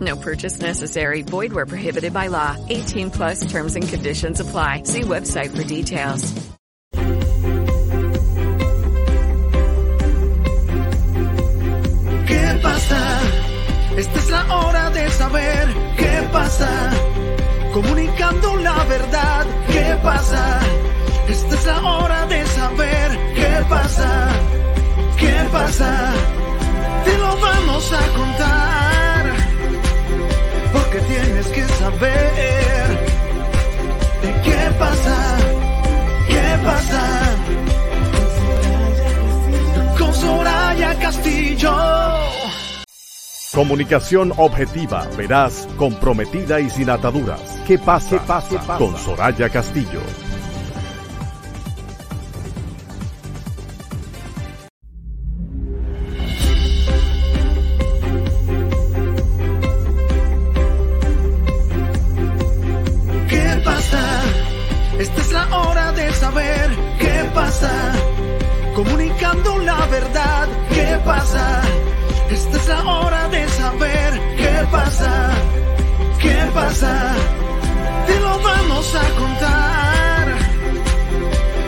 No purchase necessary. Void where prohibited by law. 18 plus terms and conditions apply. See website for details. ¿Qué pasa? Esta es la hora de saber qué pasa. Comunicando la verdad, ¿qué pasa? Esta es la hora de saber qué pasa. ¿Qué pasa? Te lo vamos a contar. Porque tienes que saber de qué pasa. ¿Qué pasa? Con Soraya Castillo. Comunicación objetiva, veraz, comprometida y sin ataduras. ¿Qué pasa? ¿Qué pasa? Con Soraya Castillo. La verdad, ¿qué pasa? Esta es la hora de saber qué pasa. ¿Qué pasa? Te lo vamos a contar.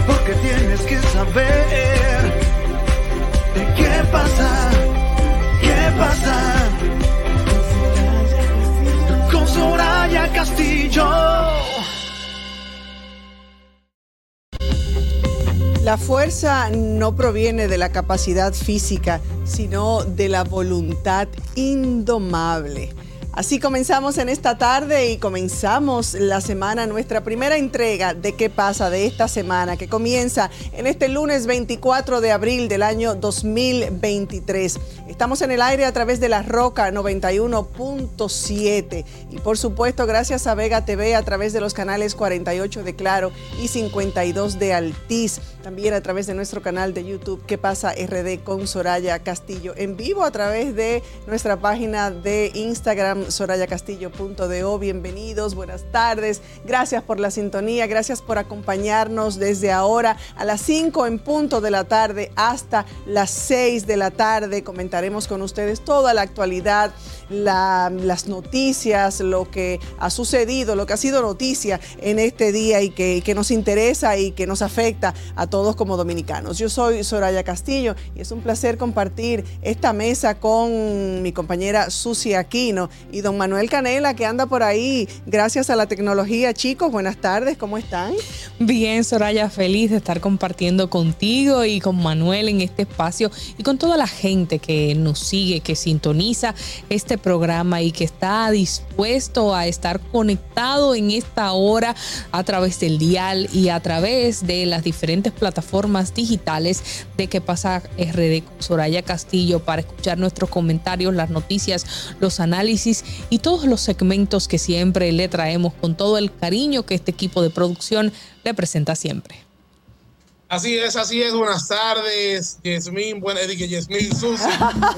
Porque tienes que saber qué pasa. ¿Qué pasa? Con Soraya Castillo. La fuerza no proviene de la capacidad física, sino de la voluntad indomable. Así comenzamos en esta tarde y comenzamos la semana, nuestra primera entrega de qué pasa de esta semana, que comienza en este lunes 24 de abril del año 2023. Estamos en el aire a través de la Roca 91.7 y por supuesto gracias a Vega TV a través de los canales 48 de Claro y 52 de Altiz. También a través de nuestro canal de YouTube ¿Qué pasa RD con Soraya Castillo? En vivo a través de nuestra página de Instagram sorayacastillo.do. Bienvenidos, buenas tardes. Gracias por la sintonía, gracias por acompañarnos desde ahora a las 5 en punto de la tarde hasta las 6 de la tarde. Comentaremos con ustedes toda la actualidad, la- las noticias, lo que ha sucedido, lo que ha sido noticia en este día y que, y que nos interesa y que nos afecta a todos como dominicanos. Yo soy Soraya Castillo y es un placer compartir esta mesa con mi compañera Susi Aquino y don Manuel Canela que anda por ahí gracias a la tecnología. Chicos, buenas tardes, ¿cómo están? Bien, Soraya, feliz de estar compartiendo contigo y con Manuel en este espacio y con toda la gente que nos sigue, que sintoniza este programa y que está dispuesto a estar conectado en esta hora a través del dial y a través de las diferentes plataformas digitales de que pasa RD Soraya Castillo para escuchar nuestros comentarios, las noticias, los análisis y todos los segmentos que siempre le traemos con todo el cariño que este equipo de producción le presenta siempre. Así es, así es. Buenas tardes, Yasmín. Buenas, dije Yasmín Susi.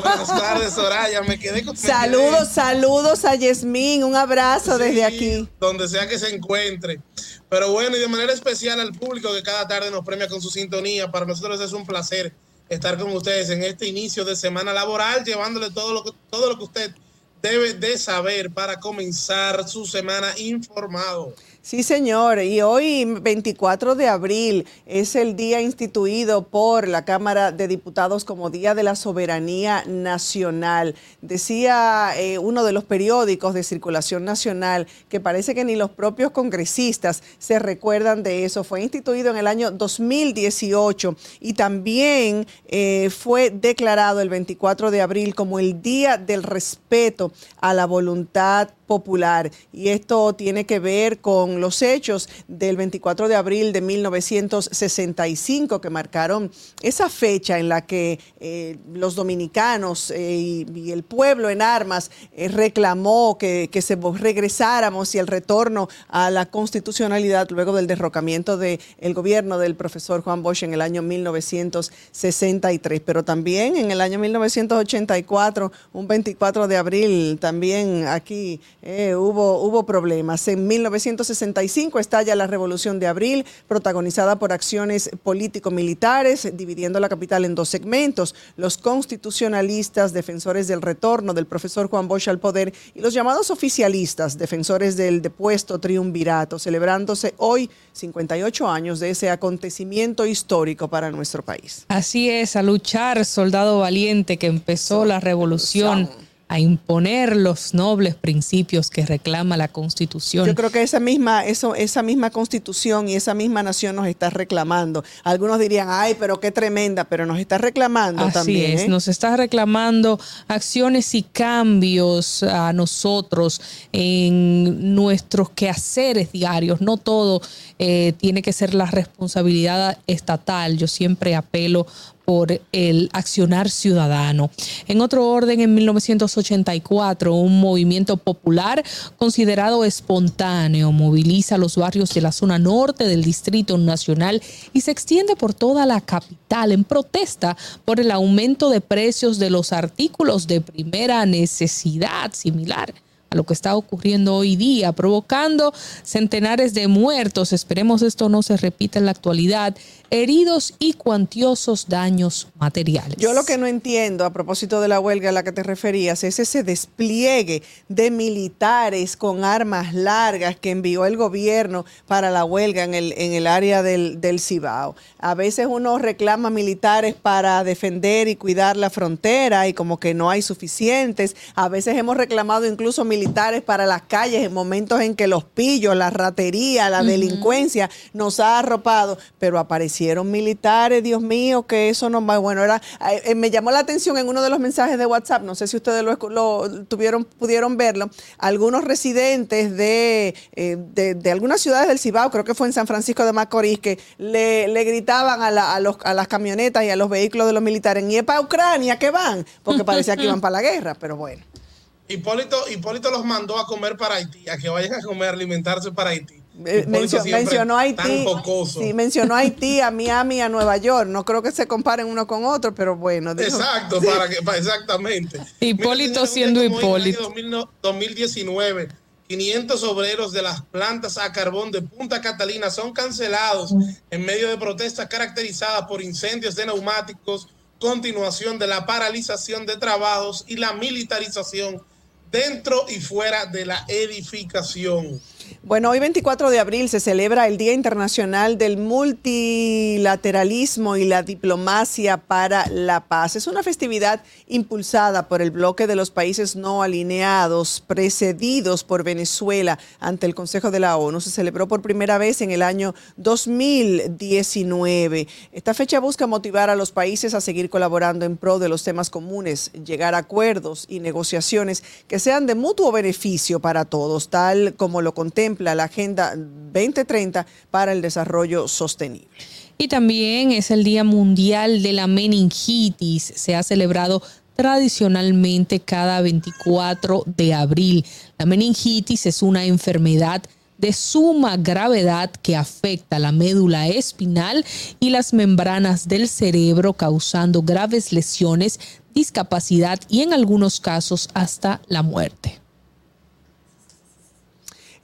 Buenas tardes, Soraya. Me quedé con. Saludos, quedé saludos a Yasmín, un abrazo desde aquí. Donde sea que se encuentre. Pero bueno, y de manera especial al público que cada tarde nos premia con su sintonía. Para nosotros es un placer estar con ustedes en este inicio de semana laboral, llevándole todo lo que, todo lo que usted debe de saber para comenzar su semana informado. Sí, señor. Y hoy, 24 de abril, es el día instituido por la Cámara de Diputados como Día de la Soberanía Nacional. Decía eh, uno de los periódicos de circulación nacional que parece que ni los propios congresistas se recuerdan de eso. Fue instituido en el año 2018 y también eh, fue declarado el 24 de abril como el Día del Respeto a la Voluntad popular. Y esto tiene que ver con los hechos del 24 de abril de 1965 que marcaron esa fecha en la que eh, los dominicanos eh, y, el pueblo en armas eh, reclamó que, que, se regresáramos y el retorno a la constitucionalidad luego del derrocamiento del gobierno del profesor Juan Bosch en el año 1963, pero también en el año 1984, un 24 de abril, también aquí eh, hubo, hubo problemas. En 1965 estalla la Revolución de Abril, protagonizada por acciones político-militares, dividiendo la capital en dos segmentos. Los constitucionalistas, defensores del retorno del profesor Juan Bosch al poder, y los llamados oficialistas, defensores del depuesto triunvirato, celebrándose hoy 58 años de ese acontecimiento histórico para nuestro país. Así es, a luchar, soldado valiente que empezó la revolución a imponer los nobles principios que reclama la Constitución. Yo creo que esa misma, eso, esa misma Constitución y esa misma nación nos está reclamando. Algunos dirían, ay, pero qué tremenda, pero nos está reclamando Así también. Es, ¿eh? nos está reclamando acciones y cambios a nosotros en nuestros quehaceres diarios. No todo eh, tiene que ser la responsabilidad estatal. Yo siempre apelo por el accionar ciudadano. En otro orden, en 1984, un movimiento popular considerado espontáneo moviliza los barrios de la zona norte del Distrito Nacional y se extiende por toda la capital en protesta por el aumento de precios de los artículos de primera necesidad similar lo que está ocurriendo hoy día, provocando centenares de muertos. Esperemos esto no se repita en la actualidad heridos y cuantiosos daños materiales. Yo lo que no entiendo a propósito de la huelga a la que te referías es ese despliegue de militares con armas largas que envió el gobierno para la huelga en el, en el área del, del Cibao. A veces uno reclama militares para defender y cuidar la frontera y como que no hay suficientes. A veces hemos reclamado incluso militares para las calles en momentos en que los pillos, la ratería, la delincuencia nos ha arropado, pero aparecieron militares, Dios mío, que eso no va bueno. Era, eh, me llamó la atención en uno de los mensajes de WhatsApp, no sé si ustedes lo, lo tuvieron, pudieron verlo, algunos residentes de, eh, de, de, algunas ciudades del Cibao, creo que fue en San Francisco de Macorís, que le, le gritaban a, la, a, los, a las camionetas y a los vehículos de los militares, y es para Ucrania que van, porque parecía que iban para la guerra, pero bueno. Hipólito, Hipólito los mandó a comer para Haití, a que vayan a comer, a alimentarse para Haití. Mencio, mencionó Haití. Sí, mencionó Haití, a Miami, a Nueva York. No creo que se comparen uno con otro, pero bueno. Dijo. Exacto, para que, para exactamente. Hipólito Mira, siendo Hipólito. En 2019, 500 obreros de las plantas a carbón de Punta Catalina son cancelados en medio de protestas caracterizadas por incendios de neumáticos, continuación de la paralización de trabajos y la militarización dentro y fuera de la edificación. Bueno, hoy 24 de abril se celebra el Día Internacional del Multilateralismo y la Diplomacia para la Paz. Es una festividad impulsada por el bloque de los países no alineados, precedidos por Venezuela ante el Consejo de la ONU. Se celebró por primera vez en el año 2019. Esta fecha busca motivar a los países a seguir colaborando en pro de los temas comunes, llegar a acuerdos y negociaciones que sean de mutuo beneficio para todos, tal como lo contempla la Agenda 2030 para el Desarrollo Sostenible. Y también es el Día Mundial de la Meningitis. Se ha celebrado tradicionalmente cada 24 de abril. La meningitis es una enfermedad de suma gravedad que afecta la médula espinal y las membranas del cerebro, causando graves lesiones, discapacidad y en algunos casos hasta la muerte.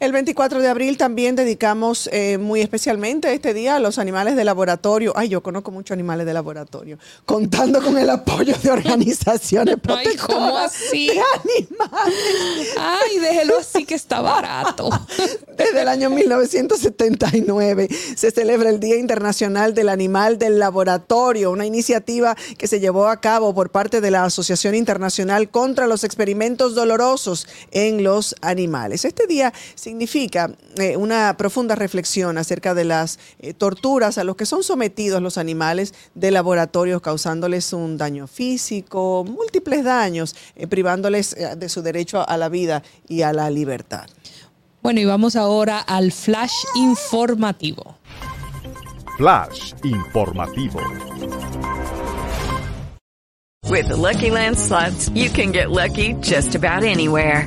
El 24 de abril también dedicamos eh, muy especialmente este día a los animales de laboratorio. Ay, yo conozco muchos animales de laboratorio, contando con el apoyo de organizaciones Ay, ¿cómo así? de animales. Ay, déjelo así que está barato. Desde el año 1979 se celebra el Día Internacional del Animal del Laboratorio, una iniciativa que se llevó a cabo por parte de la Asociación Internacional contra los Experimentos Dolorosos en los Animales. Este día significa eh, una profunda reflexión acerca de las eh, torturas a los que son sometidos los animales de laboratorios, causándoles un daño físico, múltiples daños, eh, privándoles eh, de su derecho a la vida y a la libertad. Bueno, y vamos ahora al flash informativo. Flash informativo. With the Lucky Land slots, you can get lucky just about anywhere.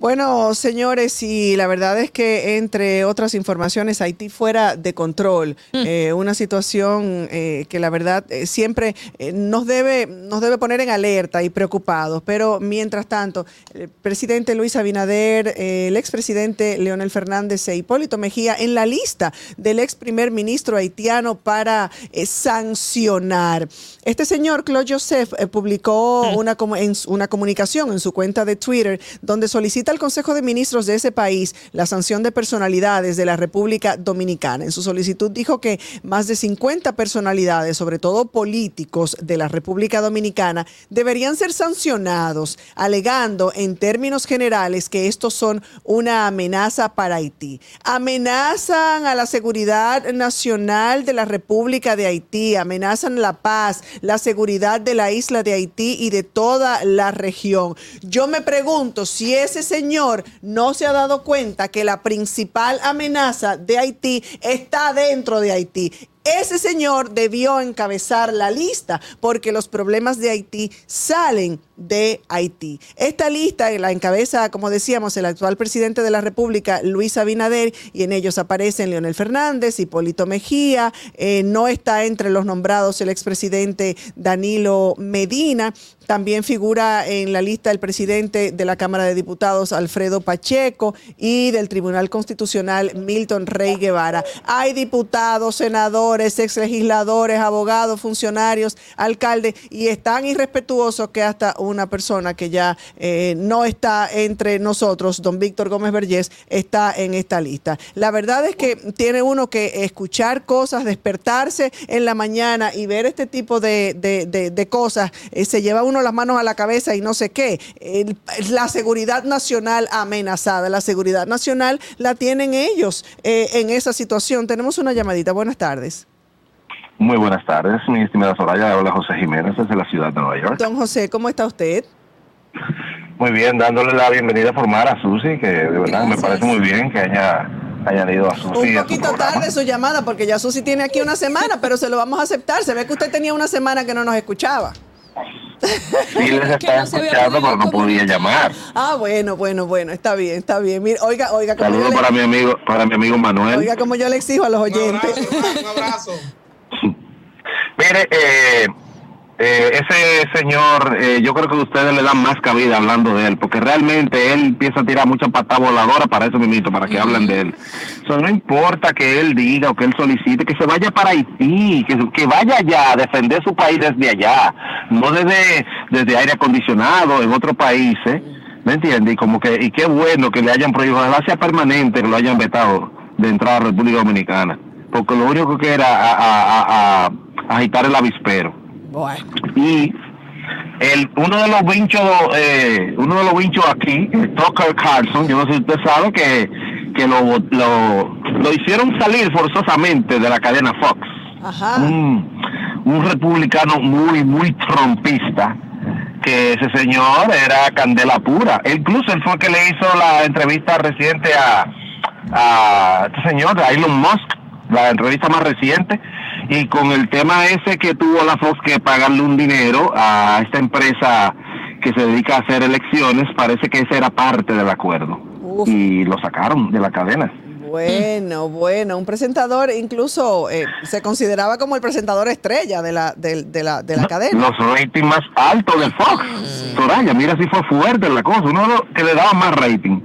Bueno, señores, y la verdad es que entre otras informaciones, Haití fuera de control, eh, una situación eh, que la verdad eh, siempre nos debe nos debe poner en alerta y preocupados. Pero mientras tanto, el presidente Luis Abinader, el expresidente Leonel Fernández e Hipólito Mejía en la lista del ex primer ministro haitiano para sancionar. Este señor, Claude Joseph, eh, publicó una, comu- en una comunicación en su cuenta de Twitter donde solicita al Consejo de Ministros de ese país la sanción de personalidades de la República Dominicana. En su solicitud dijo que más de 50 personalidades, sobre todo políticos de la República Dominicana, deberían ser sancionados, alegando en términos generales que estos son una amenaza para Haití. Amenazan a la seguridad nacional de la República de Haití, amenazan la paz, la seguridad de la isla de Haití y de toda la región. Yo me pregunto si ese señor no se ha dado cuenta que la principal amenaza de Haití está dentro de Haití. Ese señor debió encabezar la lista porque los problemas de Haití salen de Haití. Esta lista la encabeza, como decíamos, el actual presidente de la República, Luis Abinader, y en ellos aparecen Leonel Fernández, Hipólito Mejía, eh, no está entre los nombrados el expresidente Danilo Medina. También figura en la lista el presidente de la Cámara de Diputados, Alfredo Pacheco, y del Tribunal Constitucional, Milton Rey Guevara. Hay diputados, senadores, exlegisladores, abogados, funcionarios, alcaldes, y es tan irrespetuoso que hasta una persona que ya eh, no está entre nosotros, don Víctor Gómez Vergés, está en esta lista. La verdad es que tiene uno que escuchar cosas, despertarse en la mañana y ver este tipo de, de- de- cosas, eh, se lleva uno las manos a la cabeza y no sé qué. La seguridad nacional amenazada, la seguridad nacional la tienen ellos eh, en esa situación. Tenemos una llamadita. Buenas tardes. Muy buenas tardes, mi estimada Soraya. Habla José Jiménez desde la ciudad de Nueva York. Don José, ¿cómo está usted? Muy bien, dándole la bienvenida formal a Susi, que de verdad me parece muy bien que haya, hayan ido a Susi. Un a su poquito tarde su llamada porque ya Susi tiene aquí una semana, pero se lo vamos a aceptar. Se ve que usted tenía una semana que no nos escuchaba. Sí les estaba escuchando, pero no podía llamar. Ah, bueno, bueno, bueno, está bien, está bien. Mira, oiga, oiga, Saludos le- para mi amigo, para mi amigo Manuel. oiga como yo le exijo a los oyentes. Un abrazo. Mire, eh, eh, ese señor, eh, yo creo que ustedes le dan más cabida hablando de él, porque realmente él empieza a tirar mucha patada voladora para eso mismo, para que hablen de él. O sea, no importa que él diga o que él solicite, que se vaya para Haití, que, que vaya allá a defender su país desde allá, no desde, desde aire acondicionado en otros países, ¿me entiende? Y como que, y qué bueno que le hayan prohibido, ojalá sea permanente que lo hayan vetado de entrar a la República Dominicana, porque lo único que era a, a- a- a- agitar el avispero. Y el uno de los vinchos, eh, uno de los vinchos aquí, eh, Tucker Carlson, yo no sé si usted sabe que, que lo, lo, lo hicieron salir forzosamente de la cadena Fox. Un, un republicano muy, muy trompista, que ese señor era candela pura. Incluso él fue el que le hizo la entrevista reciente a, a este señor, a Elon Musk, la entrevista más reciente, y con el tema ese que tuvo la Fox que pagarle un dinero a esta empresa que se dedica a hacer elecciones, parece que ese era parte del acuerdo. Y lo sacaron de la cadena. Bueno, bueno, un presentador incluso eh, se consideraba como el presentador estrella de la, de, de la, de la cadena. Los ratings más altos de Fox. Soraya, mira si fue fuerte la cosa. Uno que le daba más rating,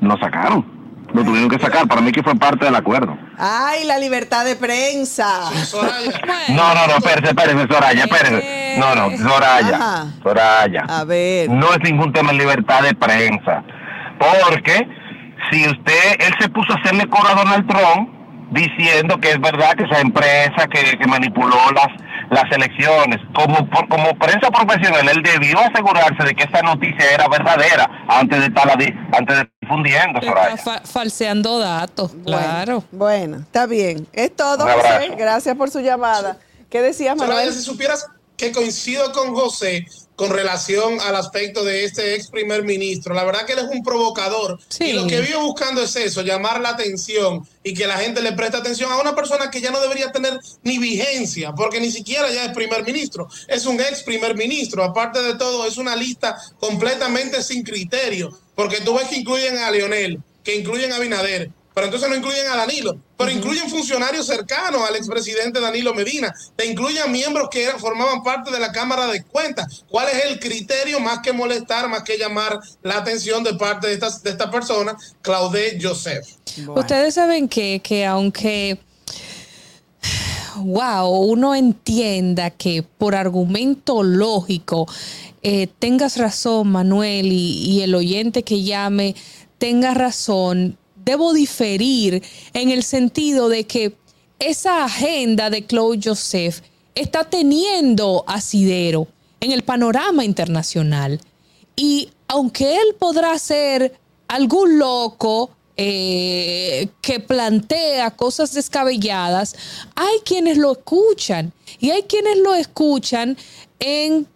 lo sacaron. Lo tuvieron que sacar. Para mí que fue parte del acuerdo. Ay, la libertad de prensa. No, no, no, espérese, espérese, Soraya, espérese. No, no, Soraya. Ajá. Soraya. A ver. No es ningún tema de libertad de prensa. Porque si usted, él se puso a hacerle coro a Donald Trump diciendo que es verdad que esa empresa que, que manipuló las las elecciones. Como, por- como prensa profesional, él debió asegurarse de que esta noticia era verdadera antes de estarla di- antes de difundiendo, Soraya. Está fa- falseando datos, claro. Bueno, está bien. Es todo. José. Gracias por su llamada. ¿Qué decías, Soraya, Manuel? si supieras que coincido con José con relación al aspecto de este ex primer ministro, la verdad que él es un provocador. Y lo que vive buscando es eso, llamar la atención y que la gente le preste atención a una persona que ya no debería tener ni vigencia, porque ni siquiera ya es primer ministro, es un ex primer ministro, aparte de todo es una lista completamente sin criterio, porque tú ves que incluyen a Leonel, que incluyen a Binader, pero entonces no incluyen a Danilo, pero incluyen funcionarios cercanos al expresidente Danilo Medina, te incluyen miembros que eran, formaban parte de la Cámara de Cuentas. ¿Cuál es el criterio más que molestar, más que llamar la atención de parte de esta, de esta persona, Claudette Joseph? Ustedes saben que, que aunque, wow, uno entienda que por argumento lógico eh, tengas razón, Manuel, y, y el oyente que llame tenga razón, debo diferir en el sentido de que esa agenda de Claude Joseph está teniendo asidero en el panorama internacional. Y aunque él podrá ser algún loco eh, que plantea cosas descabelladas, hay quienes lo escuchan y hay quienes lo escuchan en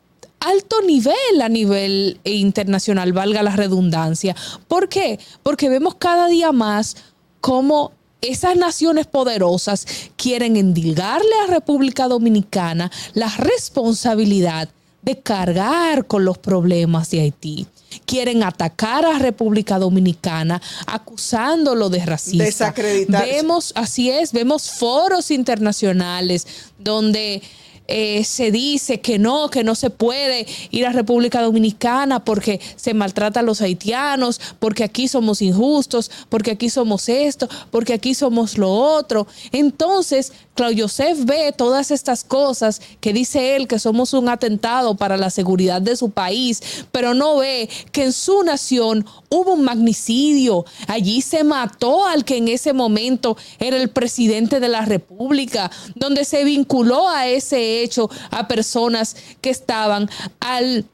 alto nivel a nivel internacional, valga la redundancia. ¿Por qué? Porque vemos cada día más cómo esas naciones poderosas quieren endilgarle a República Dominicana la responsabilidad de cargar con los problemas de Haití. Quieren atacar a República Dominicana acusándolo de racista. Desacreditar. Vemos, así es, vemos foros internacionales donde eh, se dice que no, que no se puede ir a República Dominicana porque se maltrata a los haitianos, porque aquí somos injustos, porque aquí somos esto, porque aquí somos lo otro. Entonces, Claudio Joseph ve todas estas cosas que dice él que somos un atentado para la seguridad de su país, pero no ve que en su nación hubo un magnicidio. Allí se mató al que en ese momento era el presidente de la República, donde se vinculó a ese hecho a personas que estaban al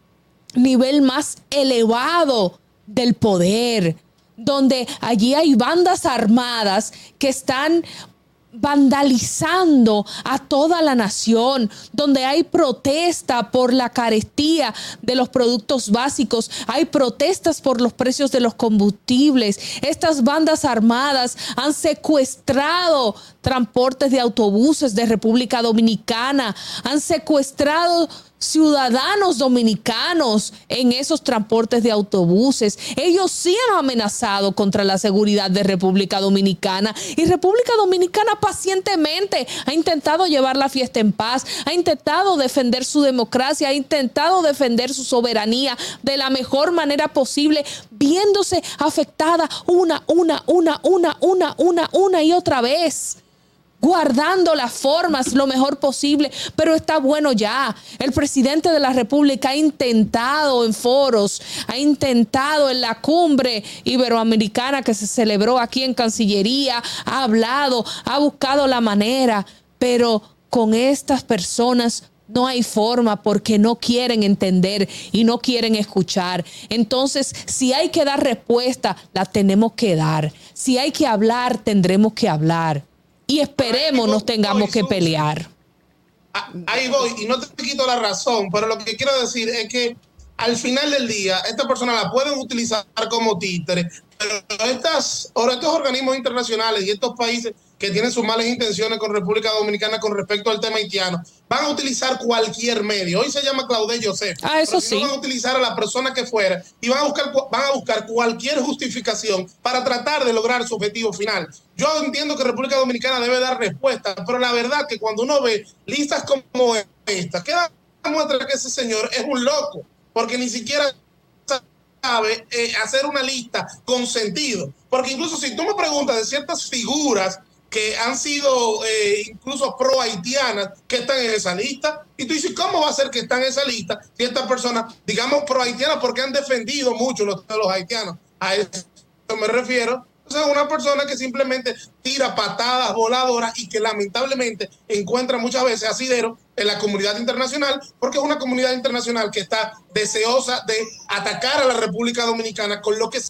nivel más elevado del poder, donde allí hay bandas armadas que están vandalizando a toda la nación, donde hay protesta por la carestía de los productos básicos, hay protestas por los precios de los combustibles. Estas bandas armadas han secuestrado transportes de autobuses de República Dominicana, han secuestrado ciudadanos dominicanos en esos transportes de autobuses. Ellos sí han amenazado contra la seguridad de República Dominicana y República Dominicana pacientemente ha intentado llevar la fiesta en paz, ha intentado defender su democracia, ha intentado defender su soberanía de la mejor manera posible, viéndose afectada una, una, una, una, una, una, una y otra vez guardando las formas lo mejor posible, pero está bueno ya. El presidente de la República ha intentado en foros, ha intentado en la cumbre iberoamericana que se celebró aquí en Cancillería, ha hablado, ha buscado la manera, pero con estas personas no hay forma porque no quieren entender y no quieren escuchar. Entonces, si hay que dar respuesta, la tenemos que dar. Si hay que hablar, tendremos que hablar. Y esperemos nos tengamos que pelear. Ahí voy, y no te quito la razón, pero lo que quiero decir es que al final del día, esta persona la pueden utilizar como títere, pero estas, ahora estos organismos internacionales y estos países que tienen sus malas intenciones con República Dominicana con respecto al tema haitiano, van a utilizar cualquier medio. Hoy se llama Claude Joseph. Ah, eso no sí. van a utilizar a la persona que fuera y van a buscar van a buscar cualquier justificación para tratar de lograr su objetivo final. Yo entiendo que República Dominicana debe dar respuesta, pero la verdad que cuando uno ve listas como esta, queda muestra que ese señor es un loco, porque ni siquiera sabe eh, hacer una lista con sentido. Porque incluso si tú me preguntas de ciertas figuras que han sido eh, incluso pro haitianas que están en esa lista, y tú dices, ¿cómo va a ser que están en esa lista si estas personas, digamos pro haitianas, porque han defendido mucho los, los haitianos? A eso me refiero. O sea, una persona que simplemente tira patadas voladoras y que lamentablemente encuentra muchas veces asidero en la comunidad internacional, porque es una comunidad internacional que está deseosa de atacar a la República Dominicana con lo que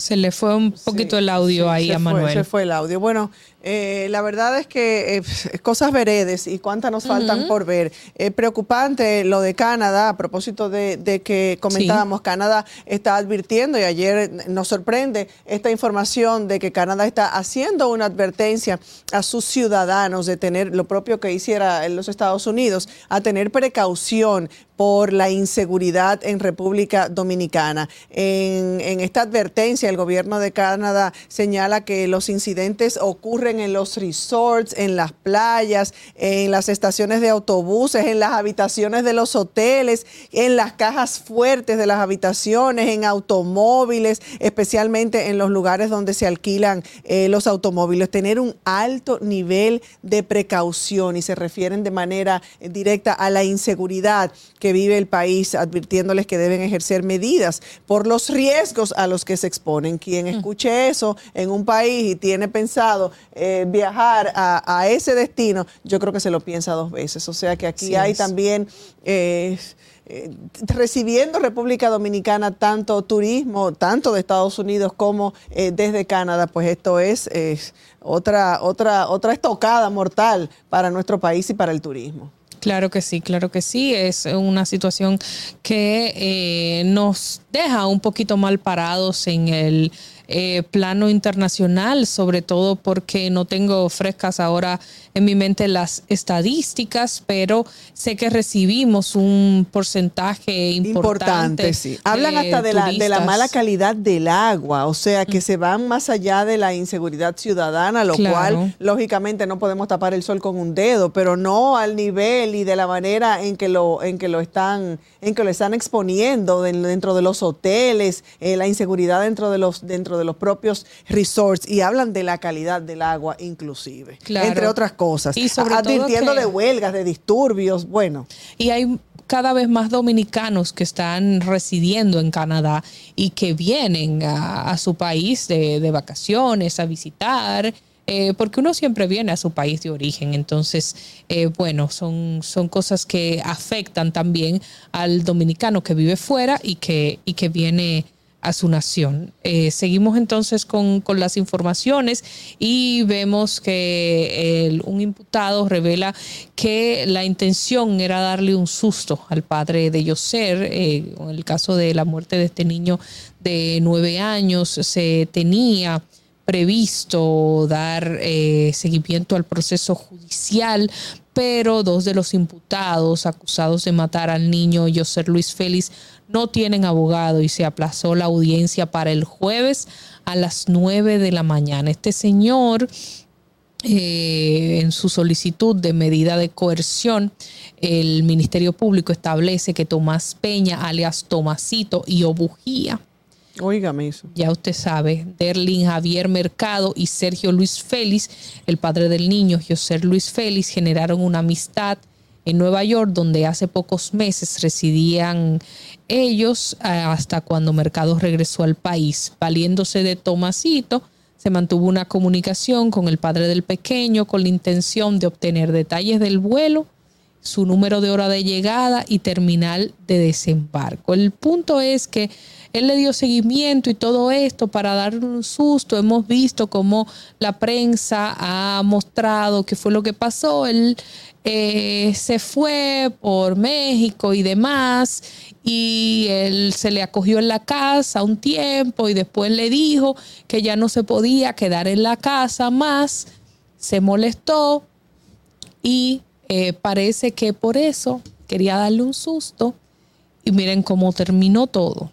Se le fue un poquito el audio ahí a fue, Manuel. se fue el audio. Bueno, eh, la verdad es que eh, cosas veredes y cuántas nos faltan por ver. Eh, preocupante lo de Canadá, a propósito de, de que comentábamos, Canadá está advirtiendo y ayer nos sorprende esta información de que Canadá está haciendo una advertencia a sus ciudadanos de tener lo propio que hiciera en los Estados Unidos, a tener precaución por la inseguridad en República Dominicana. En, en esta advertencia, el gobierno de Canadá señala que los incidentes ocurren en los resorts, en las playas, en las estaciones de autobuses, en las habitaciones de los hoteles, en las cajas fuertes de las habitaciones, en automóviles, especialmente en los lugares donde se alquilan eh, los automóviles. Tener un alto nivel de precaución y se refieren de manera directa a la inseguridad que vive el país, advirtiéndoles que deben ejercer medidas por los riesgos a los que se exponen. Quien escuche eso en un país y tiene pensado eh, viajar a, a ese destino, yo creo que se lo piensa dos veces. O sea que aquí Sí hay es. también... eh, eh, recibiendo República Dominicana tanto turismo, tanto de Estados Unidos como eh, desde Canadá, pues esto es otra, otra, otra estocada mortal para nuestro país y para el turismo. Claro que sí, claro que sí. Es una situación que eh, nos deja un poquito mal parados en el eh, plano internacional, sobre todo porque no tengo frescas ahora en mi mente las estadísticas, pero sé que recibimos un porcentaje importante. Importante, sí. Hablan hasta de la, de la mala calidad del agua, o sea que se van más allá de la inseguridad ciudadana, lo Claro. cual lógicamente no podemos tapar el sol con un dedo, pero no al nivel y de la manera en que lo, en que lo están, en que lo están exponiendo de- dentro de los hoteles, eh, la inseguridad dentro de los, dentro de los propios resorts, y hablan de la calidad del agua inclusive, Claro. entre otras cosas, Y sobre todo advirtiendo que- de huelgas, de disturbios, bueno. Y hay cada vez más dominicanos que están residiendo en Canadá y que vienen a, a su país de, de vacaciones, a visitar, eh, porque uno siempre viene a su país de origen. Entonces, eh, bueno, son, son cosas que afectan también al dominicano que vive fuera y que, y que viene a su nación. Eh, seguimos entonces con, con las informaciones y vemos que el- un imputado revela que la intención era darle un susto al padre de Yoser. Eh, en el caso de la muerte de este niño de nueve años, se tenía previsto dar eh, seguimiento al proceso judicial, pero dos de los imputados acusados de matar al niño Yoser Luis Félix no tienen abogado y se aplazó la audiencia para el jueves a las 9 de la mañana. Este señor, eh, en su solicitud de medida de coerción, el Ministerio Público establece que Tomás Peña, alias Tomasito y Obujía, Óigame eso. ya usted sabe, Derlin Javier Mercado y Sergio Luis Félix, el padre del niño, José Luis Félix, generaron una amistad en Nueva York, donde hace pocos meses residían ellos eh, hasta cuando Mercado regresó al país. Valiéndose de Tomasito, se mantuvo una comunicación con el padre del pequeño con la intención de obtener detalles del vuelo su número de hora de llegada y terminal de desembarco. El punto es que él le dio seguimiento y todo esto para darle un susto. Hemos visto cómo la prensa ha mostrado qué fue lo que pasó. Él eh, se fue por México y demás y él se le acogió en la casa un tiempo y después le dijo que ya no se podía quedar en la casa más. Se molestó y eh, parece que por eso quería darle un susto y miren cómo terminó todo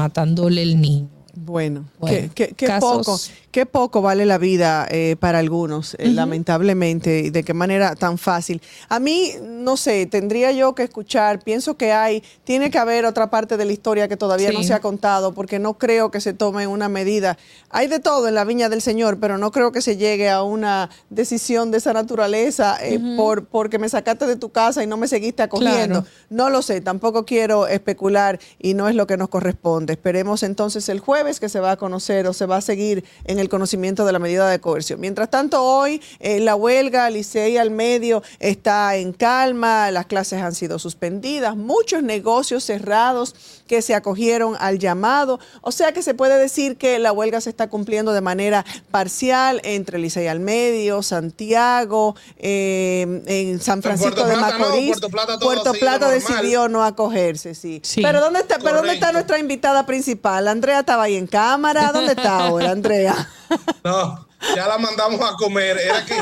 matándole el niño. Bueno, qué, poco, qué poco vale la vida eh, para algunos, eh, lamentablemente, y de qué manera tan fácil. A mí, no sé, tendría yo que escuchar, pienso que hay, tiene que haber otra parte de la historia que todavía no se ha contado, porque no creo que se tome una medida. Hay de todo en la viña del Señor, pero no creo que se llegue a una decisión de esa naturaleza eh, por porque me sacaste de tu casa y no me seguiste acogiendo. No lo sé, tampoco quiero especular y no es lo que nos corresponde. Esperemos entonces el jueves que se va a conocer o se va a seguir en el conocimiento de la medida de coerción. Mientras tanto, hoy eh, la huelga Licey al medio está en calma, las clases han sido suspendidas, muchos negocios cerrados que se acogieron al llamado, o sea que se puede decir que la huelga se está cumpliendo de manera parcial entre Licey al medio, Santiago, eh, en San Francisco de Macorís. Puerto Plata, decidió no acogerse, sí. Pero ¿dónde está, pero ¿dónde está nuestra invitada principal? Andrea estaba en cámara. ¿Dónde está ahora, Andrea? No, ya la mandamos a comer. Era que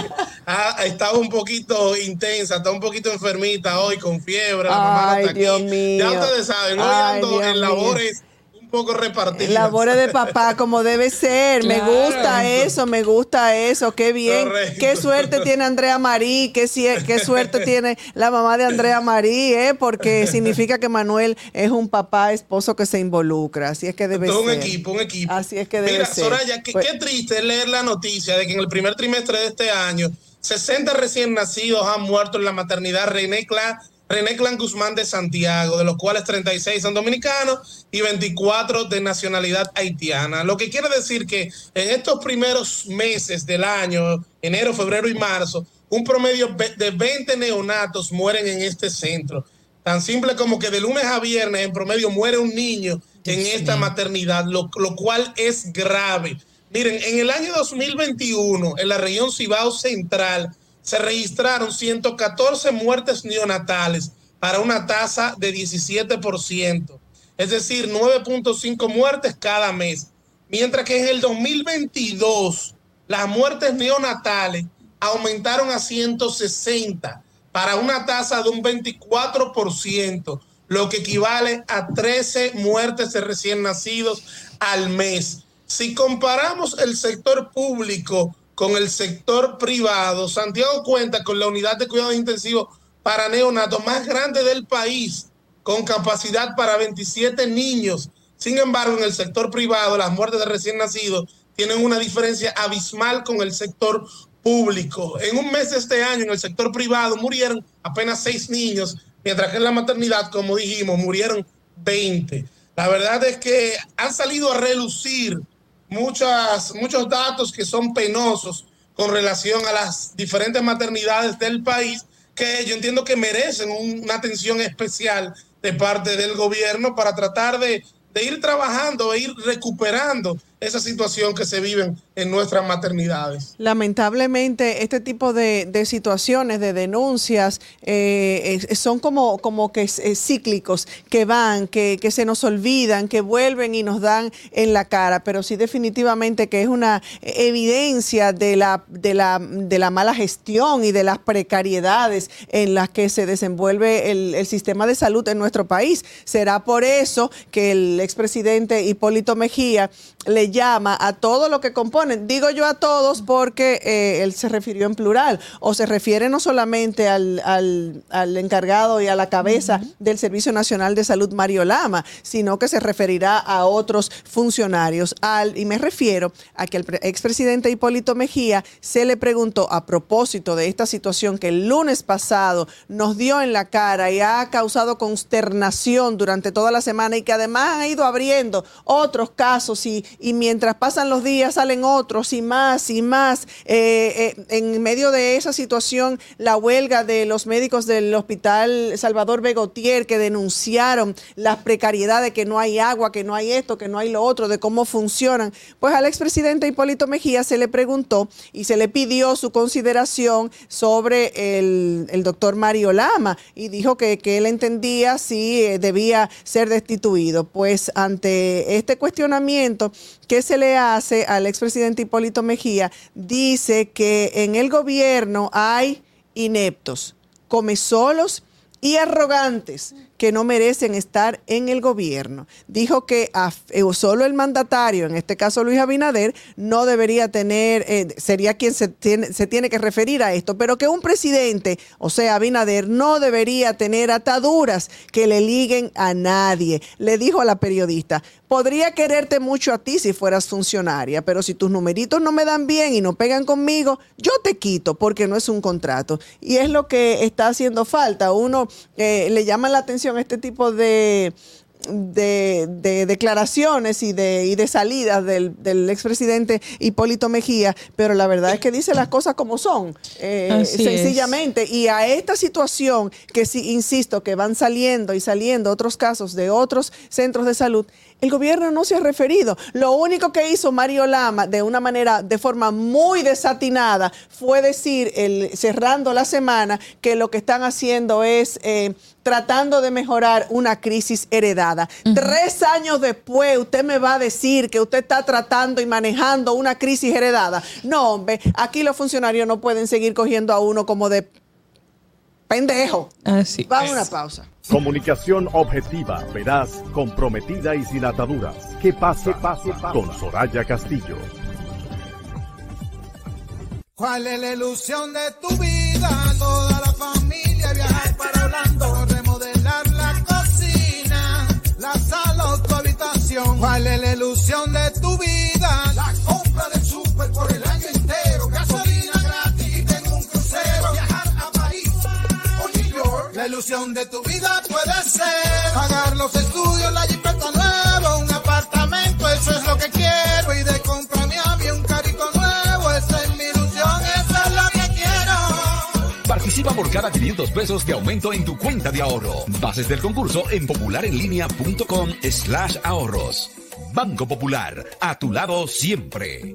ha, estado un poquito intensa, está un poquito enfermita hoy con fiebre. Ay, Dios mío. Ya ustedes saben, hoy ando en labores poco repartidas. Labores de papá como debe ser. Me gusta eso, me gusta eso. Qué bien. Qué suerte tiene Andrea Marí, qué, qué suerte tiene la mamá de Andrea Marí, ¿eh? porque significa que Manuel es un papá esposo que se involucra. Así es que debe ser. Un equipo, un equipo. Así es que debe Mira, ser. Soraya, qué, Pues- qué triste leer la noticia de que en el primer trimestre de este año 60 recién nacidos han muerto en la maternidad René Clan, René Clan Guzmán de Santiago, de los cuales 36 son dominicanos y 24 de nacionalidad haitiana. Lo que quiere decir que en estos primeros meses del año, enero, febrero y marzo, un promedio de 20 neonatos mueren en este centro. Tan simple como que de lunes a viernes en promedio muere un niño en esta maternidad, lo, lo cual es grave. Miren, en el año 2021, en la región Cibao Central, se registraron 114 muertes neonatales para una tasa de 17%, es decir, 9.5 muertes cada mes. Mientras que en el 2022, las muertes neonatales aumentaron a 160 para una tasa de un 24%, lo que equivale a 13 muertes de recién nacidos al mes. Si comparamos el sector público con el sector privado, Santiago cuenta con la unidad de cuidados intensivos para neonatos más grande del país, con capacidad para 27 niños. Sin embargo, en el sector privado, las muertes de recién nacidos tienen una diferencia abismal con el sector público. En un mes de este año, en el sector privado, murieron apenas seis niños, mientras que en la maternidad, como dijimos, murieron 20. La verdad es que han salido a relucir muchas, muchos datos que son penosos con relación a las diferentes maternidades del país que yo entiendo que merecen un- una atención especial de parte del gobierno para tratar de, de ir trabajando e ir recuperando esa situación que se vive en nuestras maternidades. Lamentablemente, este tipo de, situaciones, de denuncias, eh, son como, como que cíclicos, que van, que, que se nos olvidan, que vuelven y nos dan en la cara, pero sí definitivamente que es una evidencia de la, de la, de la mala gestión y de las precariedades en las que se desenvuelve el, el sistema de salud en nuestro país. Será por eso que el expresidente Hipólito Mejía le llama a todo lo que Digo yo a todos porque eh, él se refirió en plural o se refiere no solamente al, al- al encargado y a la cabeza del Servicio Nacional de Salud, Mario Lama, sino que se referirá a otros funcionarios. Al, y me refiero a que el pre- expresidente Hipólito Mejía se le preguntó a propósito de esta situación que el lunes pasado nos dio en la cara y ha causado consternación durante toda la semana y que además ha ido abriendo otros casos y, y mientras pasan los días salen otros otros y más y más. Eh, eh, en medio de esa situación, la huelga de los médicos del Hospital Salvador Begotier que denunciaron las precariedades, que no hay agua, que no hay esto, que no hay lo otro, de cómo funcionan. Pues al expresidente Hipólito Mejía se le preguntó y se le pidió su consideración sobre el, el doctor Mario Lama y dijo que, que él entendía si eh, debía ser destituido. Pues ante este cuestionamiento que se le hace al expresidente Hipólito Mejía, dice que en el gobierno hay ineptos, come solos y arrogantes que no merecen estar en el gobierno. Dijo que eh, solo el mandatario, en este caso Luis Abinader, no debería tener, eh, sería quien se tiene, se tiene que referir a esto, pero que un presidente, o sea, Abinader, no debería tener ataduras que le liguen a nadie. Le dijo a la periodista, podría quererte mucho a ti si fueras funcionaria, pero si tus numeritos no me dan bien y no pegan conmigo, yo te quito porque no es un contrato. Y es lo que está haciendo falta. Uno eh, le llama la atención este tipo de, de, declaraciones y de, y de salidas del, del, expresidente Hipólito Mejía, pero la verdad es que dice las cosas como son, eh, sencillamente. Y a esta situación que sí, insisto, que van saliendo y saliendo otros casos de otros centros de salud, el gobierno no se ha referido. Lo único que hizo Mario Lama de una manera, de forma muy desatinada, fue decir, el, cerrando la semana, que lo que están haciendo es eh, tratando de mejorar una crisis heredada. Tres años después, usted me va a decir que usted está tratando y manejando una crisis heredada. No, hombre, aquí los funcionarios no pueden seguir cogiendo a uno como de pendejo. Así. Vamos a una pausa. Comunicación objetiva, veraz, comprometida y sin ataduras. ¿Qué pasa? pase, Con Soraya Castillo. ¿Cuál es la ilusión de tu vida? Toda la familia viajar para Orlando, remodelar la cocina, la sala o tu habitación. ¿Cuál es la ilusión de ilusión de tu vida puede ser pagar los estudios, la jipeta nueva, un apartamento, eso es lo que quiero y de compra mi avión, un carrito nuevo, esa es mi ilusión, esa es la que quiero. Participa por cada 500 pesos de aumento en tu cuenta de ahorro. Bases del concurso en popularenlinea.com slash ahorros. Banco Popular, a tu lado siempre.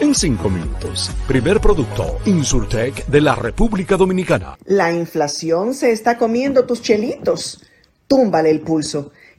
en 5 minutos. Primer producto, Insurtech de la República Dominicana. La inflación se está comiendo tus chelitos. Túmbale el pulso.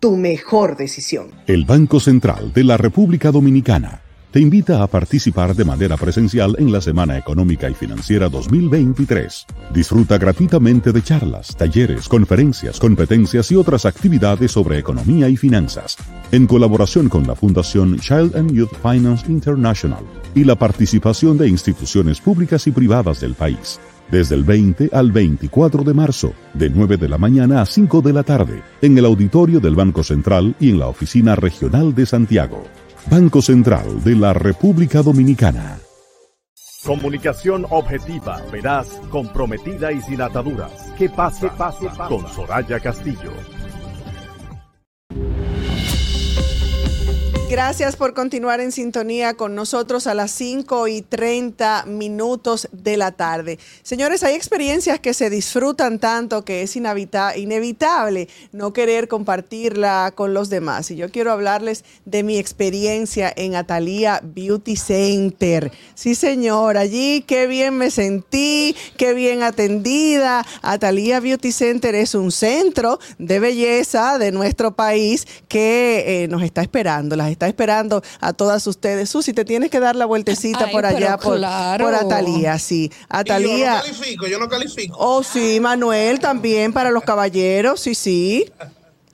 tu mejor decisión. El Banco Central de la República Dominicana te invita a participar de manera presencial en la Semana Económica y Financiera 2023. Disfruta gratuitamente de charlas, talleres, conferencias, competencias y otras actividades sobre economía y finanzas, en colaboración con la Fundación Child and Youth Finance International y la participación de instituciones públicas y privadas del país desde el 20 al 24 de marzo, de 9 de la mañana a 5 de la tarde, en el auditorio del Banco Central y en la oficina regional de Santiago. Banco Central de la República Dominicana. Comunicación objetiva, veraz, comprometida y sin ataduras. Que pase, pase, pase. Con Soraya Castillo. Gracias por continuar en sintonía con nosotros a las 5 y 30 minutos de la tarde. Señores, hay experiencias que se disfrutan tanto que es inevita- inevitable no querer compartirla con los demás. Y yo quiero hablarles de mi experiencia en Atalía Beauty Center. Sí, señor, allí qué bien me sentí, qué bien atendida. Atalía Beauty Center es un centro de belleza de nuestro país que eh, nos está esperando, las está esperando a todas ustedes. Susi, te tienes que dar la vueltecita Ay, por allá, por, claro. por Atalía, sí. Y yo no Atalía. califico, yo no califico. Oh, sí, Manuel, también para los caballeros, sí, sí.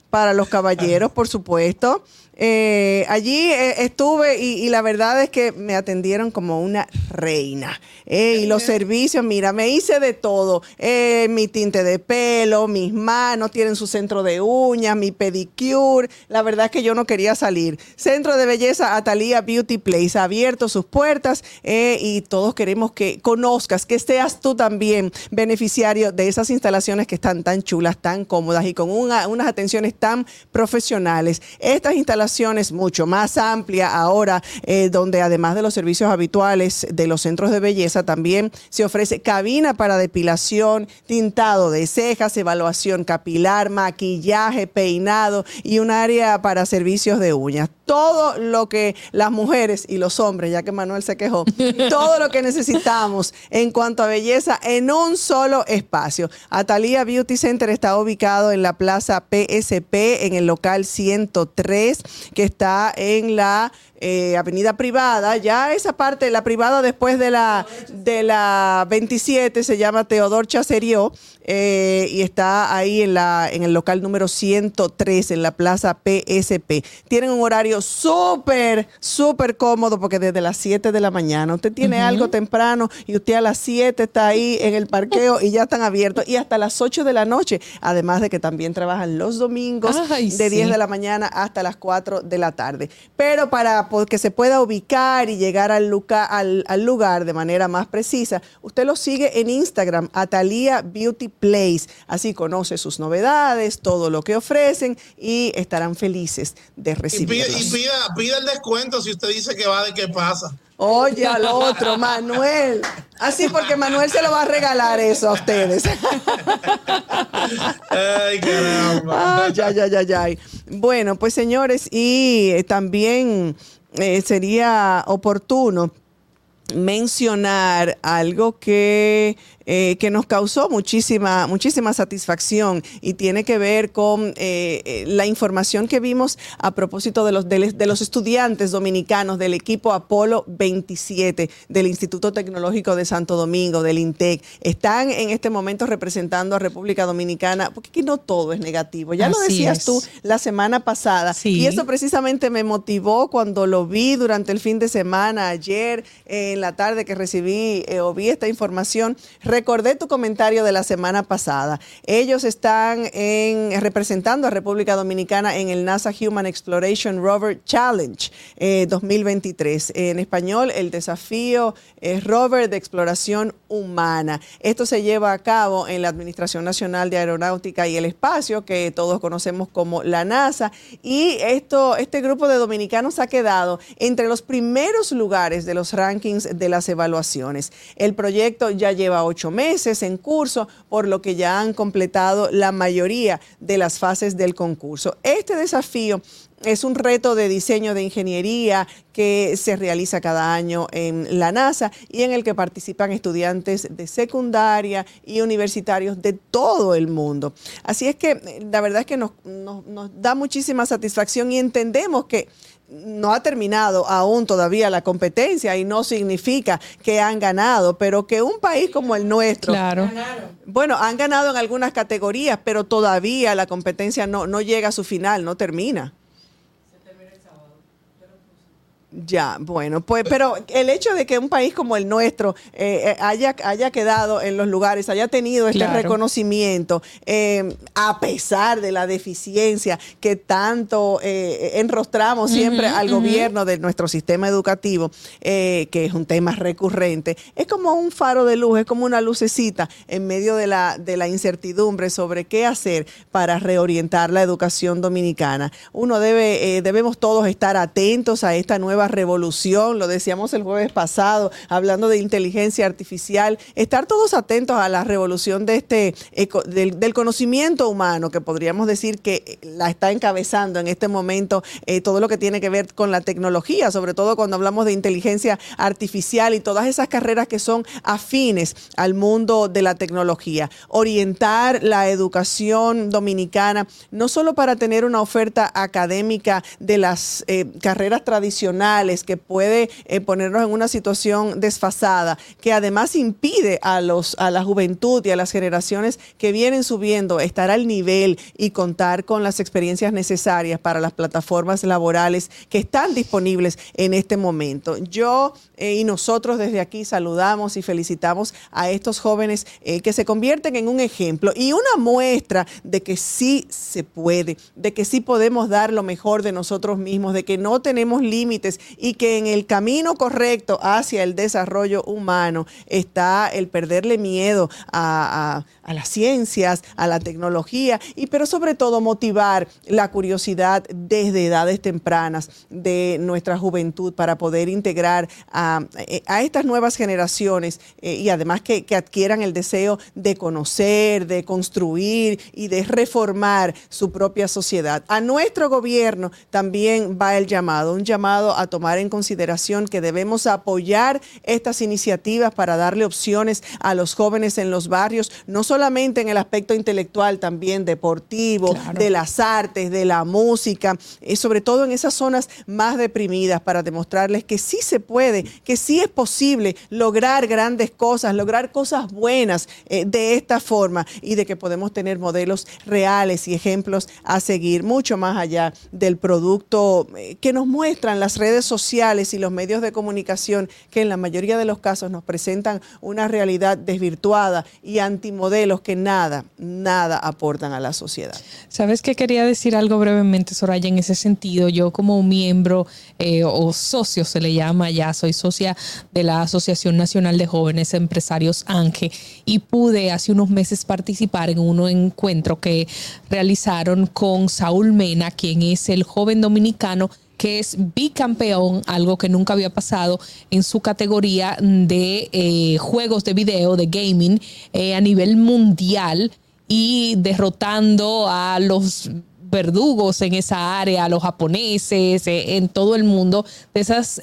Para los caballeros, por supuesto. Eh, allí eh, estuve y, y la verdad es que me atendieron como una reina. Eh, y los servicios, mira, me hice de todo. Mi tinte de pelo, mis manos, tienen su centro de uñas, mi pedicure. La verdad es que yo no quería salir. Centro de belleza Atalía Beauty Place ha abierto sus puertas y todos queremos que conozcas, que seas tú también beneficiario de esas instalaciones que están tan chulas, tan cómodas y con una- unas atenciones tan profesionales. Estas instalaciones mucho más amplias ahora, eh, donde además de los servicios habituales de los centros de belleza, también se ofrece cabina para depilación, tintado de cejas, evaluación capilar, maquillaje, peinado y un área para servicios de uñas. Todo lo que las mujeres y los hombres, ya que Manuel se quejó, todo lo que necesitamos en cuanto a belleza en un solo espacio. Atalía Beauty Center está ubicado en la Plaza PSP, en el local 103, que está en la eh, avenida privada. Ya esa parte, la privada después de la, de la 27, se llama Teodor Chacerio eh, y está ahí en, la, en el local número 103, en la Plaza PSP. Tienen un horario súper, súper cómodo porque desde las 7 de la mañana usted tiene algo temprano y usted a las 7 está ahí en el parqueo y ya están abiertos y hasta las 8 de la noche. Además de que también trabajan los domingos Ay, de 10 sí. de la mañana hasta las 4 de la tarde. Pero para po- que se pueda ubicar y llegar al, luca- al, al lugar de manera más precisa, usted lo sigue en Instagram, Atalia Beauty Place. Así conoce sus novedades, todo lo que ofrecen y estarán felices de Y pida, recibirlos. y pida, pida el descuento si usted dice que va de qué pasa. Oye al otro, Manuel. Así porque Manuel se lo va a regalar eso a ustedes. Ay, caramba. Ay, ay, ay, ay, ay. Bueno, pues señores, y eh, también eh, sería oportuno mencionar algo que, eh, que nos causó muchísima, muchísima satisfacción y tiene que ver con eh, eh, la información que vimos a propósito de los, de, los estudiantes dominicanos del equipo Apolo 27 del Instituto Tecnológico de Santo Domingo, del INTEC. Están en este momento representando a República Dominicana, porque aquí no todo es negativo. Ya lo decías es. tú la semana pasada. Sí. Y eso precisamente me motivó cuando lo vi durante el fin de semana, ayer eh, en la tarde que recibí o vi esta información. Recordé tu comentario de la semana pasada. Ellos están en, representando a República Dominicana en el NASA Human Exploration Rover Challenge eh, 2023. En español, el desafío es Rover de Exploración Humana. Esto se lleva a cabo en la Administración Nacional de Aeronáutica y el Espacio, que todos conocemos como la NASA. Y esto, este grupo de dominicanos ha quedado entre los primeros lugares de los rankings de las evaluaciones. El proyecto ya lleva ocho meses en curso, por lo que ya han completado la mayoría de las fases del concurso. Este desafío es un reto de diseño de ingeniería que se realiza cada año en la NASA y en el que participan estudiantes de secundaria y universitarios de todo el mundo. Así es que eh, la verdad es que nos, da muchísima satisfacción y entendemos que no ha terminado aún todavía la competencia y no significa que han ganado, pero que un país como el nuestro, Claro. bueno, han ganado en algunas categorías, pero todavía la competencia no, no llega a su final, no termina. Ya, bueno, pues, pero el hecho de que un país como el nuestro eh, eh, haya, haya quedado en los lugares, haya tenido este Claro. reconocimiento, eh, a pesar de la deficiencia que tanto eh, enrostramos siempre al gobierno de nuestro sistema educativo, que es un tema recurrente, es como un faro de luz, es como una lucecita en medio de la, de la incertidumbre sobre qué hacer para reorientar la educación dominicana. Uno debe, eh, debemos todos estar atentos a esta nueva revolución, lo decíamos el jueves pasado, hablando de inteligencia artificial, estar todos atentos a la revolución de este, del conocimiento humano, que podríamos decir que la está encabezando en este momento eh, todo lo que tiene que ver con la tecnología, sobre todo cuando hablamos de inteligencia artificial y todas esas carreras que son afines al mundo de la tecnología. Orientar la educación dominicana, no solo para tener una oferta académica de las eh, carreras tradicionales que puede eh, ponernos en una situación desfasada, que además impide a, los, a la juventud y a las generaciones que vienen subiendo estar al nivel y contar con las experiencias necesarias para las plataformas laborales que están disponibles en este momento. Yo eh, y nosotros desde aquí saludamos y felicitamos a estos jóvenes eh, que se convierten en un ejemplo y una muestra de que sí se puede, de que sí podemos dar lo mejor de nosotros mismos, de que no tenemos límites y que en el camino correcto hacia el desarrollo humano está el perderle miedo a, las ciencias, a la tecnología y pero sobre todo motivar la curiosidad desde edades tempranas de nuestra juventud para poder integrar a, estas nuevas generaciones eh, y además que adquieran el deseo de conocer, de construir y de reformar su propia sociedad. A nuestro gobierno también va el llamado, un llamado a tomar en consideración que debemos apoyar estas iniciativas para darle opciones a los jóvenes en los barrios, no solamente en el aspecto intelectual, también deportivo, de las artes, de la música, y sobre todo en esas zonas más deprimidas para demostrarles que sí se puede, que sí es posible lograr grandes cosas, lograr cosas buenas eh, de esta forma y de que podemos tener modelos reales y ejemplos a seguir mucho más allá del producto eh, que nos muestran las redes sociales y los medios de comunicación que en la mayoría de los casos nos presentan una realidad desvirtuada y antimodelos que nada, nada aportan a la sociedad. Sabes que quería decir algo brevemente, Soraya, en ese sentido. Yo como miembro eh, o socio se le llama ya, soy socia de la Asociación Nacional de Jóvenes Empresarios ANGE y pude hace unos meses participar en un encuentro que realizaron con Saúl Mena, quien es el joven dominicano que es bicampeón, algo que nunca había pasado en su categoría de eh, juegos de video, de gaming, eh, a nivel mundial y derrotando a los verdugos en esa área, a los japoneses, eh, en todo el mundo, de esas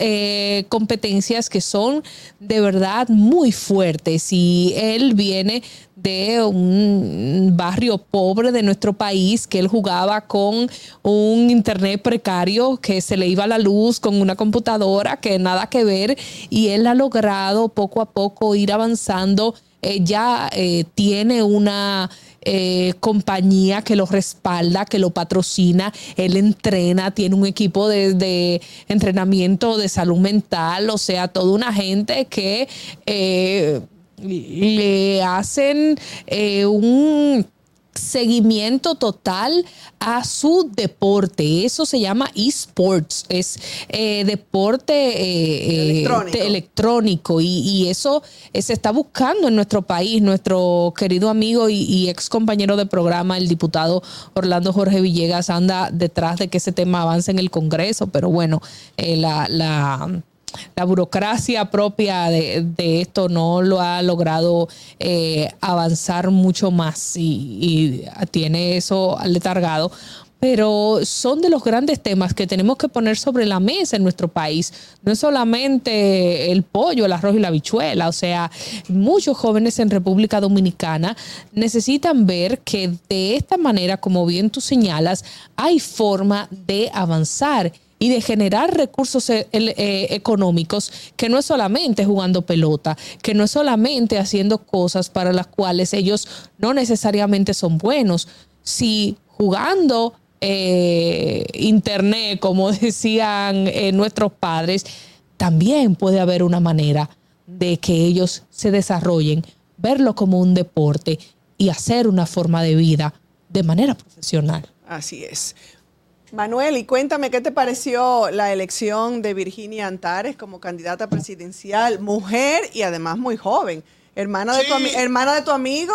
competencias que son de verdad muy fuertes. Y él viene de un barrio pobre de nuestro país, que él jugaba con un internet precario, que se le iba la luz con una computadora, que nada que ver, y él ha logrado poco a poco ir avanzando. Ya eh, tiene una eh, compañía que lo respalda, que lo patrocina, él entrena, tiene un equipo de, de entrenamiento de salud mental, o sea, toda una gente que eh, le hacen eh, un seguimiento total a su deporte. Eso se llama esports, es eh, deporte eh, Electrónico. electrónico y, y eso se está buscando en nuestro país. Nuestro querido amigo y, y ex compañero de programa, el diputado Orlando Jorge Villegas, anda detrás de que ese tema avance en el Congreso, pero bueno, la, la la burocracia propia de, de esto no lo ha logrado eh, avanzar mucho más y, tiene eso letargado. Pero son de los grandes temas que tenemos que poner sobre la mesa en nuestro país. No es solamente el pollo, el arroz y la habichuela. O sea, muchos jóvenes en República Dominicana necesitan ver que de esta manera, como bien tú señalas, hay forma de avanzar y de generar recursos eh, eh, económicos que no es solamente jugando pelota, que no es solamente haciendo cosas para las cuales ellos no necesariamente son buenos. Si jugando eh, internet, como decían nuestros padres, también puede haber una manera de que ellos se desarrollen, verlo como un deporte y hacer una forma de vida de manera profesional. Así es. Manuel, y cuéntame qué te pareció la elección de Virginia Antares como candidata presidencial, mujer y además muy joven, hermana, de, tu, hermana de tu amigo.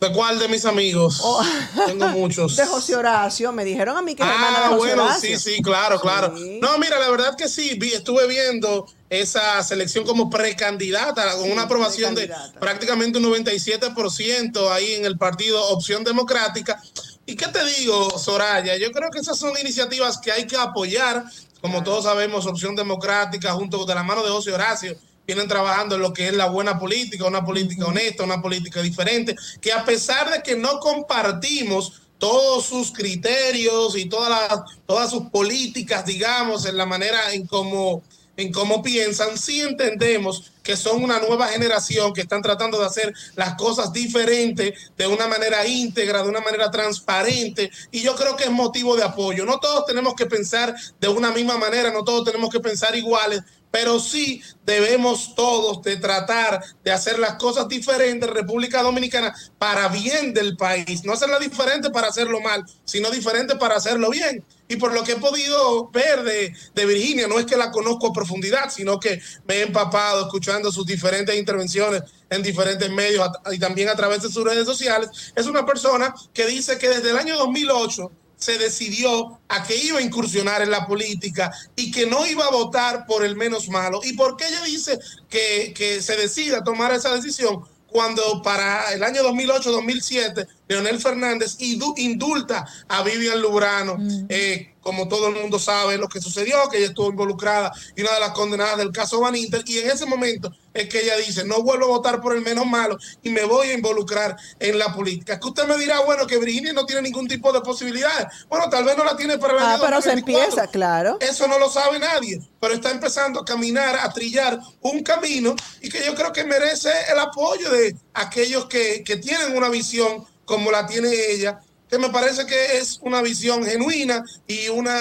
¿De cuál de mis amigos? Oh. Tengo muchos. De José Horacio, me dijeron a mí que es hermana de Ah, José bueno, Horacio. sí, sí, claro, claro. No, mira, la verdad que sí, vi- estuve viendo esa selección como precandidata con Sí, una aprobación de prácticamente un 97% ahí en el partido Opción Democrática. ¿Y qué te digo, Soraya? Yo creo que esas son iniciativas que hay que apoyar. Como todos sabemos, Opción Democrática, junto de la mano de José Horacio, vienen trabajando en lo que es la buena política, una política honesta, una política diferente, que a pesar de que no compartimos todos sus criterios y todas las, todas sus políticas, digamos, en la manera en cómo en cómo piensan, sí entendemos que son una nueva generación que están tratando de hacer las cosas diferentes, de una manera íntegra, de una manera transparente, y yo creo que es motivo de apoyo. No todos tenemos que pensar de una misma manera, no todos tenemos que pensar iguales, pero sí debemos todos de tratar de hacer las cosas diferentes en República Dominicana para bien del país, no hacerlas diferentes para hacerlo mal, sino diferentes para hacerlo bien. Y por lo que he podido ver de, de Virginia, no es que la conozco a profundidad, sino que me he empapado escuchando sus diferentes intervenciones en diferentes medios y también a través de sus redes sociales. Es una persona que dice que desde el año 2008 se decidió a que iba a incursionar en la política y que no iba a votar por el menos malo. ¿Y por qué ella dice que, que se decida tomar esa decisión? Cuando para el año 2008-2007 Leonel Fernández indulta a Vivian Lubrano, eh, como todo el mundo sabe lo que sucedió, que ella estuvo involucrada y una de las condenadas del caso Van Inter, y en ese momento es que ella dice, no vuelvo a votar por el menos malo y me voy a involucrar en la política. Que usted me dirá, bueno, que Virginia no tiene ningún tipo de posibilidades. Bueno, tal vez no la tiene para el Ah, año pero se 2024. empieza, claro. Eso no lo sabe nadie, pero está empezando a caminar, a trillar un camino y que yo creo que merece el apoyo de aquellos que, que tienen una visión como la tiene ella, que me parece que es una visión genuina y una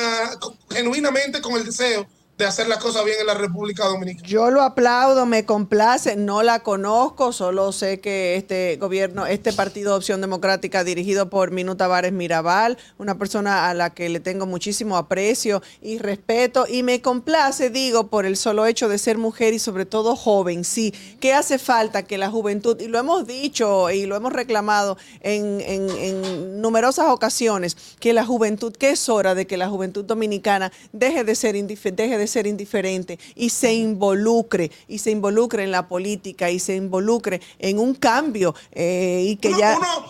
genuinamente con el deseo de hacer las cosas bien en la República Dominicana. Yo lo aplaudo, me complace, no la conozco, solo sé que este gobierno, este partido de Opción Democrática dirigido por Minuta Tavares Mirabal, una persona a la que le tengo muchísimo aprecio y respeto y me complace, digo, por el solo hecho de ser mujer y sobre todo joven, sí, que hace falta que la juventud, y lo hemos dicho y lo hemos reclamado en, numerosas ocasiones, que la juventud, que es hora de que la juventud dominicana deje de ser indif- deje de ser indiferente y se involucre y se involucre en la política y se involucre en un cambio eh, y que Uno- ya uno-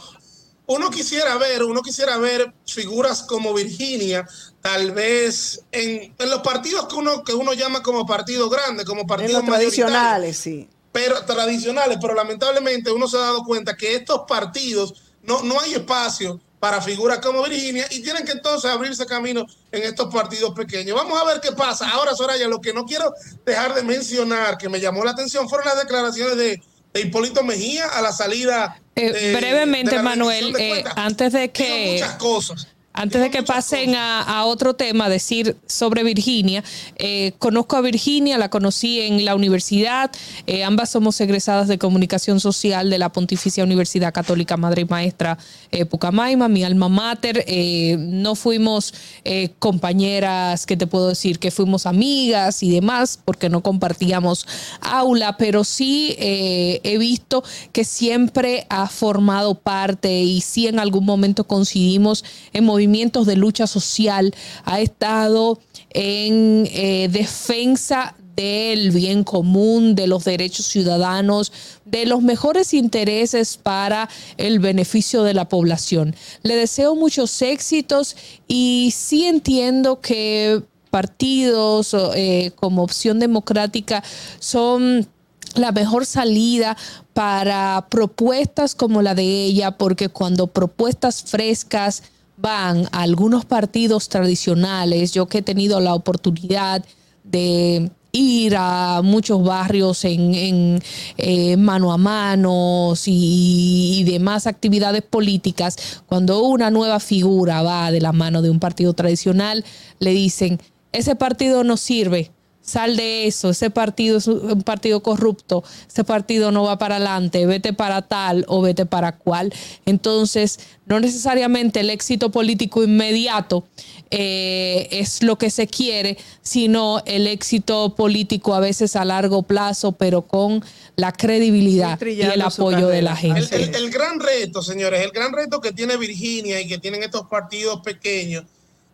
uno quisiera ver, uno quisiera ver figuras como Virginia, tal vez en, en los partidos que uno, que uno llama como partidos grandes, como en partidos los tradicionales, sí. pero tradicionales, pero lamentablemente uno se ha dado cuenta que estos partidos no, no hay espacio para figuras como Virginia y tienen que entonces abrirse camino en estos partidos pequeños. Vamos a ver qué pasa. Ahora, Soraya, lo que no quiero dejar de mencionar, que me llamó la atención, fueron las declaraciones de, de Hipólito Mejía a la salida. Eh, de- brevemente, de la Manuel, de eh, antes de que... muchas cosas. Antes de que pasen a, a otro tema, decir sobre Virginia, eh, conozco a Virginia, la conocí en la universidad, eh, ambas somos egresadas de comunicación social de la Pontificia Universidad Católica Madre y Maestra eh, Pucamaima, mi alma mater, no fuimos compañeras, que te puedo decir, que fuimos amigas y demás, porque no compartíamos aula, pero sí he visto que siempre ha formado parte y sí en algún momento coincidimos en movimientos de lucha social, ha estado en eh, defensa del bien común, de los derechos ciudadanos, de los mejores intereses para el beneficio de la población. Le deseo muchos éxitos y sí entiendo que partidos eh, como opción democrática son la mejor salida para propuestas como la de ella, porque cuando propuestas frescas van a algunos partidos tradicionales, yo que he tenido la oportunidad de ir a muchos barrios en, eh, mano a mano y demás actividades políticas, cuando una nueva figura va de la mano de un partido tradicional, le dicen, ese partido no sirve, sal de eso, ese partido es un partido corrupto, ese partido no va para adelante, vete para tal o vete para cual. Entonces, no necesariamente el éxito político inmediato eh, es lo que se quiere, sino el éxito político a veces a largo plazo, pero con la credibilidad y el apoyo de la gente. El, el- el gran reto, señores, el gran reto que tiene Virginia y que tienen estos partidos pequeños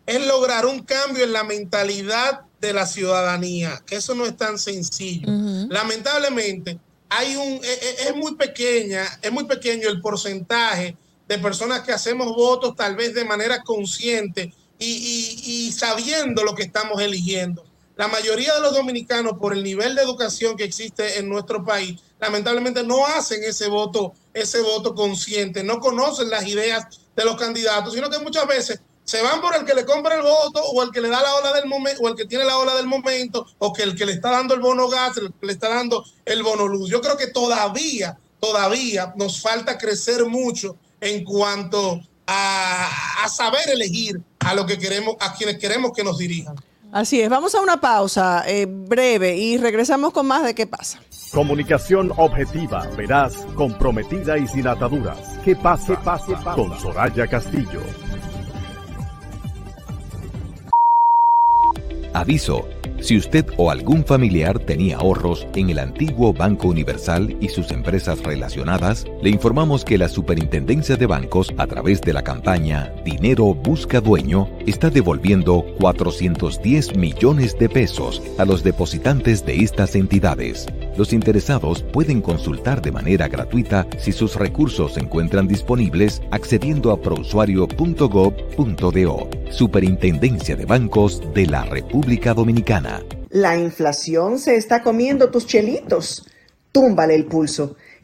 es lograr un cambio en la mentalidad de la ciudadanía, que eso no es tan sencillo. Lamentablemente, hay un, e- e- es, muy pequeña, es muy pequeño el porcentaje de personas que hacemos votos tal vez de manera consciente y, y- y sabiendo lo que estamos eligiendo. La mayoría de los dominicanos, por el nivel de educación que existe en nuestro país, lamentablemente no hacen ese voto, ese voto consciente, no conocen las ideas de los candidatos, sino que muchas veces se van por el que le compra el voto o el que le da la ola del momento o el que tiene la ola del momento o que el que le está dando el bono gas, el que le está dando el bono luz. Yo creo que todavía, todavía nos falta crecer mucho en cuanto a, a saber elegir a lo que queremos, a quienes queremos que nos dirijan. Así es, vamos a una pausa eh, breve y regresamos con más de qué pasa. Comunicación objetiva, veraz, comprometida y sin ataduras. ¿Qué pasa? ¿Qué pasa? Con Soraya Castillo. Aviso. Si usted o algún familiar tenía ahorros en el antiguo Banco Universal y sus empresas relacionadas, le informamos que la Superintendencia de Bancos, a través de la campaña Dinero Busca Dueño, está devolviendo 410 millones de pesos a los depositantes de estas entidades. Los interesados pueden consultar de manera gratuita si sus recursos se encuentran disponibles accediendo a prousuario.gov.do. Superintendencia de Bancos de la República Dominicana. La inflación se está comiendo tus chelitos. Túmbale el pulso.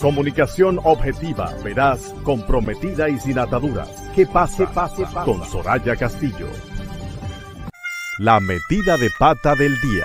Comunicación objetiva, veraz, comprometida y sin ataduras. ¿Qué pasa? ¿Qué pasa? Con Soraya Castillo. La metida de pata del día.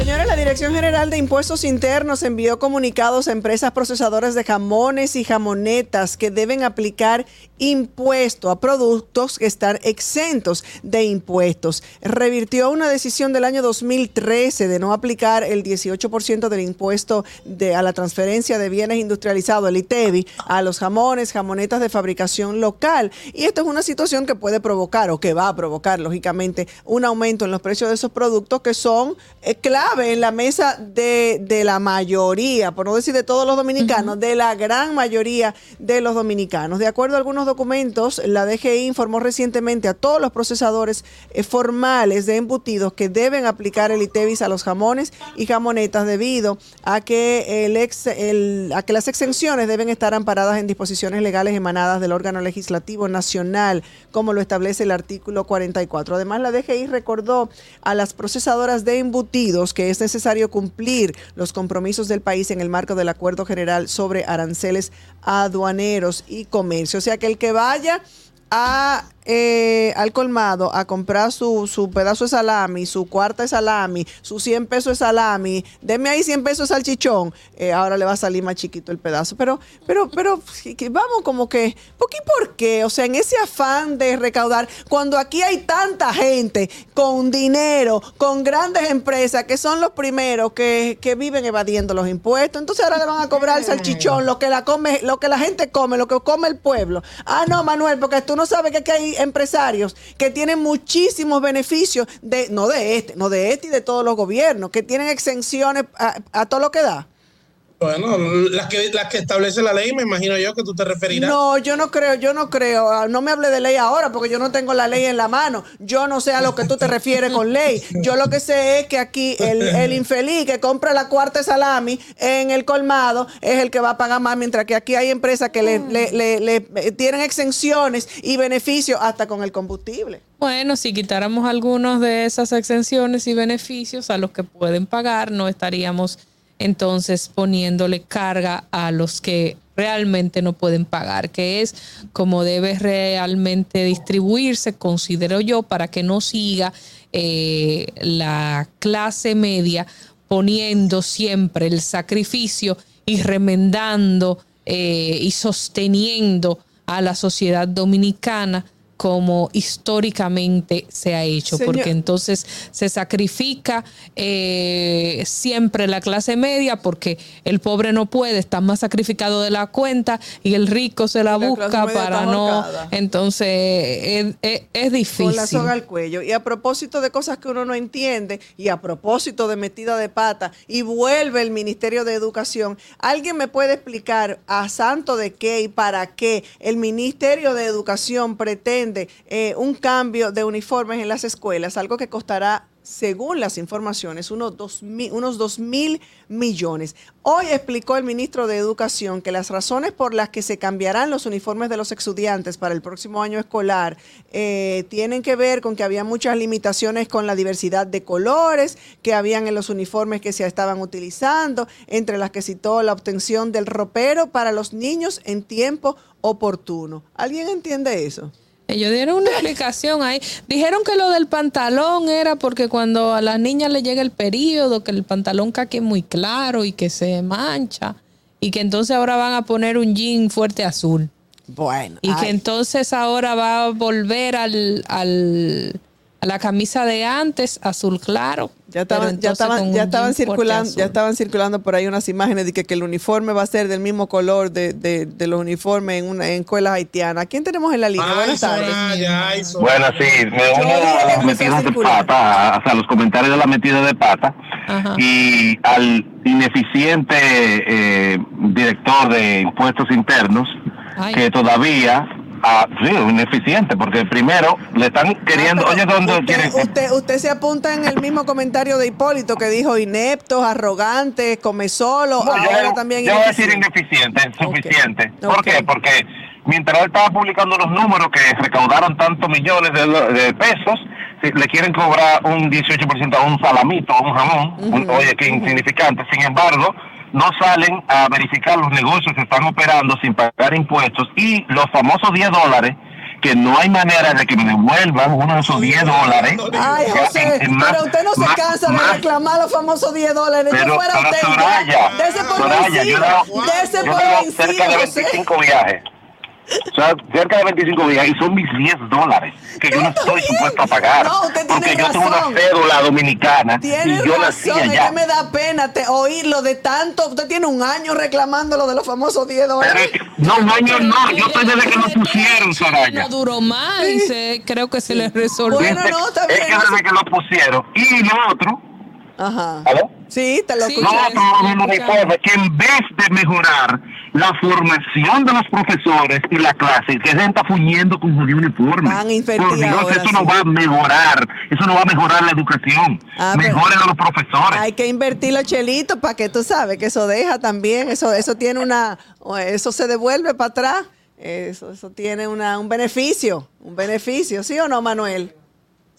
Señores, la Dirección General de Impuestos Internos envió comunicados a empresas procesadoras de jamones y jamonetas que deben aplicar impuesto a productos que están exentos de impuestos. Revirtió una decisión del año 2013 de no aplicar el 18% del impuesto de, a la transferencia de bienes industrializados, el ITEBI, a los jamones, jamonetas de fabricación local. Y esto es una situación que puede provocar o que va a provocar, lógicamente, un aumento en los precios de esos productos que son eh, clave en la mesa de, de la mayoría, por no decir de todos los dominicanos, de la gran mayoría de los dominicanos. De acuerdo a algunos documentos, la DGI informó recientemente a todos los procesadores eh, formales de embutidos que deben aplicar el ITEVIS a los jamones y jamonetas debido a que, el ex, el- a que las exenciones deben estar amparadas en disposiciones legales emanadas del órgano legislativo nacional, como lo establece el artículo 44. Además, la DGI recordó a las procesadoras de embutidos que es necesario cumplir los compromisos del país en el marco del Acuerdo General sobre Aranceles Aduaneros y Comercio. O sea que el que vaya a eh, al colmado a comprar su, su pedazo de salami, su cuarta de salami, sus 100 pesos de salami, deme ahí 100 pesos de salchichón, eh, ahora le va a salir más chiquito el pedazo. Pero, pero, pero, vamos como que, ¿por qué? ¿Por qué? O sea, en ese afán de recaudar, cuando aquí hay tanta gente con dinero, con grandes empresas, que son los primeros que, que viven evadiendo los impuestos, entonces ahora le van a cobrar el salchichón, lo que la come, lo que la gente come, lo que come el pueblo. Ah, no, Manuel, porque tú no sabes que hay empresarios que tienen muchísimos beneficios de, no de este, no de este y de todos los gobiernos, que tienen exenciones a, a todo lo que da. Bueno, las que, las que establece la ley, me imagino yo que tú te referirás. No, yo no creo, yo no creo. Ah, No me hable de ley ahora porque yo no tengo la ley en la mano. Yo no sé a lo que tú te refieres con ley. Yo lo que sé es que aquí el, el infeliz que compra la cuarta salami en el colmado es el que va a pagar más, mientras que aquí hay empresas que le, le- le- le- eh, tienen exenciones y beneficios hasta con el combustible. Bueno, si quitáramos algunos de esas exenciones y beneficios a los que pueden pagar, no estaríamos entonces poniéndole carga a los que realmente no pueden pagar, que es como debe realmente distribuirse, considero yo, para que no siga eh, la clase media poniendo siempre el sacrificio y remendando eh, y sosteniendo a la sociedad dominicana como históricamente se ha hecho, Señor- porque entonces se sacrifica eh, siempre la clase media porque el pobre no puede, está más sacrificado de la cuenta y el rico se la, busca para no, entonces es, es- es difícil. Con la soga al cuello. Y a propósito de cosas que uno no entiende, y a propósito de metida de pata, y vuelve el Ministerio de Educación, ¿alguien me puede explicar a santo de qué y para qué el Ministerio de Educación pretende eh, un cambio de uniformes en las escuelas? Algo que costará según las informaciones, unos dos mil, unos dos mil millones. Hoy explicó el ministro de Educación que las razones por las que se cambiarán los uniformes de los estudiantes para el próximo año escolar eh, tienen que ver con que había muchas limitaciones con la diversidad de colores que habían en los uniformes que se estaban utilizando, entre las que citó la obtención del ropero para los niños en tiempo oportuno. ¿Alguien entiende eso? Ellos dieron una explicación ahí. Dijeron que lo del pantalón era porque cuando a las niñas le llega el periodo, que el pantalón caque muy claro y que se mancha. Y que entonces ahora van a poner un jean fuerte azul. Bueno. Y que entonces ahora va a volver al, al- la camisa de antes, azul claro. Ya estaban, ya estaban, ya estaban circulando, ya estaban circulando por ahí unas imágenes de que, que el uniforme va a ser del mismo color de, de- de los uniformes en una en escuelas haitianas. ¿Quién tenemos en la línea? Buenas tardes. Bueno, sí, me uno a las metidas de pata, o sea, los comentarios de la metida de pata y al ineficiente eh, director de impuestos internos que todavía, ah, sí, ineficiente, porque primero le están queriendo, oye, ¿dónde quieren? Usted, usted, usted se apunta en el mismo comentario de Hipólito que dijo ineptos, arrogantes, come solo, No, yo, ahora también yo voy a decir ineficiente. suficiente. ¿Por qué? Porque mientras él estaba publicando los números que recaudaron tantos millones de, de pesos, le quieren cobrar un 18% a un salamito, a un jamón, un- oye, qué insignificante. Sin embargo, no salen a verificar los negocios que están operando sin pagar impuestos y los famosos 10 dólares que no hay manera de que me devuelvan uno de esos 10 dólares. Ay, José, en- en más- pero usted no se más- cansa de más- reclamar los famosos 10 dólares. Pero- yo fuera usted, Soraya, Soraya, yo he dado- cerca de José. 25 viajes. O sea, cerca de 25 viajes y son mis 10 dólares que yo no estoy supuesto a pagar. No, usted tiene porque yo tengo una razón. cédula dominicana Tiene y yo nací razón, allá. me da pena te- oírlo de tanto. Usted tiene un año reclamando lo de los famosos 10 dólares. No, un año no, yo estoy desde que lo pusieron, Soraya. No duró más y se, creo que se les resolvió. es que desde que lo pusieron. Y lo otro, Ajá. ¿aló? Sí, te lo un uniforme que en vez de mejorar la formación de los profesores y la clase, que se está fuñendo con jodido uniforme. Por Dios, ahora, eso no sí. va a mejorar, eso no va a mejorar la educación. Ah, Mejoren a los profesores. Hay que invertir los chelitos para que tú sabes que eso deja también, eso, eso tiene una, eso se devuelve para atrás, eso, eso tiene una, un beneficio, un beneficio, ¿sí o no, Manuel?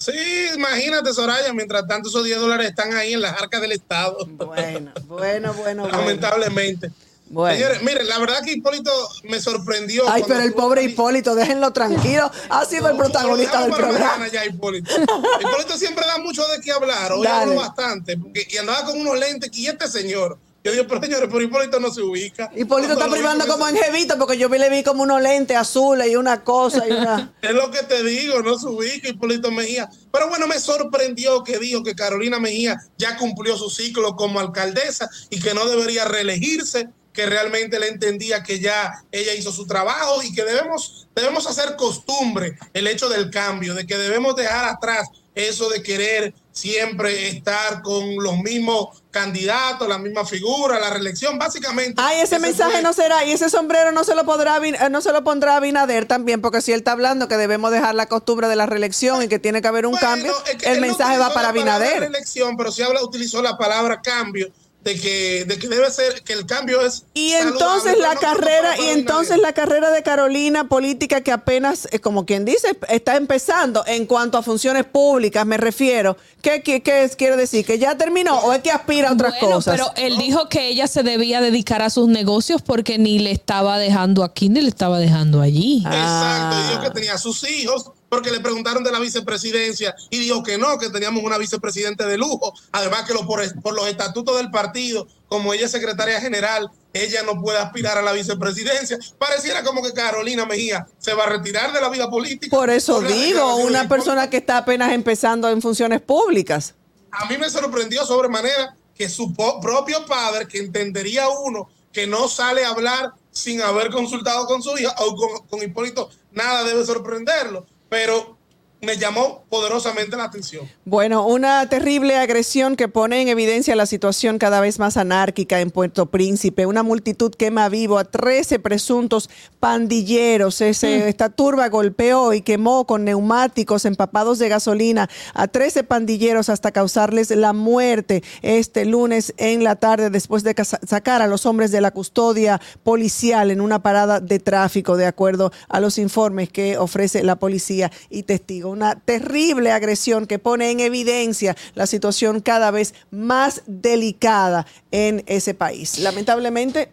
Sí, imagínate, Soraya, mientras tanto esos 10 dólares están ahí en las arcas del Estado. Bueno, bueno, bueno. Lamentablemente. Bueno. Señores, miren, la verdad que Hipólito me sorprendió. Ay, pero el pobre. Hipólito, déjenlo tranquilo. Ha sido el protagonista del programa. ya, Hipólito. Hipólito siempre da mucho de qué hablar. Hoy Dale. habló bastante. porque- y andaba con unos lentes. Y este señor. Yo digo, pero señores, pero Hipólito no se ubica. Hipólito está privando como ese- en jevito porque yo le vi como unos lentes azules y una cosa y una... Es lo que te digo, no se ubica Hipólito Mejía. Pero bueno, me sorprendió que dijo que Carolina Mejía ya cumplió su ciclo como alcaldesa y que no debería reelegirse, que realmente le entendía que ya ella hizo su trabajo y que debemos, debemos hacer costumbre el hecho del cambio, de que debemos dejar atrás eso de querer siempre estar con los mismos candidatos, la misma figura, la reelección, básicamente. Ay, ese mensaje fue- no será, y ese sombrero no se lo podrá eh, no se lo pondrá Abinader también, porque si él está hablando que debemos dejar la costumbre de la reelección y que tiene que haber un cambio, es que el no mensaje va para Abinader. reelección, pero sí habla, utilizó la palabra cambio, de que, de que debe ser, que el cambio es. Y entonces la carrera, y entonces la carrera de Carolina política que apenas, eh, como quien dice, está empezando en cuanto a funciones públicas, me refiero. ¿Qué, qué, qué es- quiere decir? ¿Que ya terminó o es que aspira a otras Bueno, cosas? pero él dijo que ella se debía dedicar a sus negocios porque ni le estaba dejando aquí ni le estaba dejando allí. Exacto, y dijo que tenía sus hijos, porque le preguntaron de la vicepresidencia y dijo que no, que teníamos una vicepresidente de lujo. Además, que lo, por, por los estatutos del partido, como ella es secretaria general, ella no puede aspirar a la vicepresidencia. Pareciera como que Carolina Mejía se va a retirar de la vida política. Por eso Por digo, una persona que está apenas empezando en funciones públicas. A mí me sorprendió sobremanera que su propio padre, que entendería uno que no sale a hablar sin haber consultado con su hija o con, con Hipólito, nada debe sorprenderlo. Pero me llamó poderosamente la atención. Bueno, una terrible agresión que pone en evidencia la situación cada vez más anárquica en Puerto Príncipe. Una multitud quema vivo a 13 presuntos pandilleros. Ese, Esta turba golpeó y quemó con neumáticos empapados de gasolina a 13 pandilleros hasta causarles la muerte este lunes en la tarde después de sacar a los hombres de la custodia policial en una parada de tráfico, de acuerdo a los informes que ofrece la policía y testigos una terrible agresión que pone en evidencia la situación cada vez más delicada en ese país. Lamentablemente,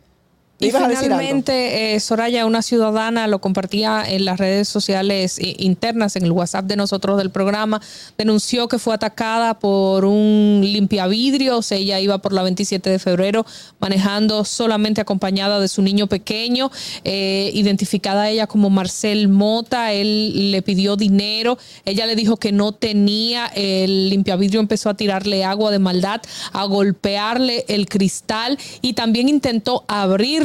Y finalmente, eh, Soraya, una ciudadana lo compartía en las redes sociales eh, internas, en el WhatsApp de nosotros del programa, denunció que fue atacada por un limpiavidrios. Ella iba por la 27 de febrero manejando solamente acompañada de su niño pequeño, eh, identificada ella como Marcel Mota. Él le pidió dinero. Ella le dijo que no tenía. El limpiavidrio empezó a tirarle agua de maldad, a golpearle el cristal y también intentó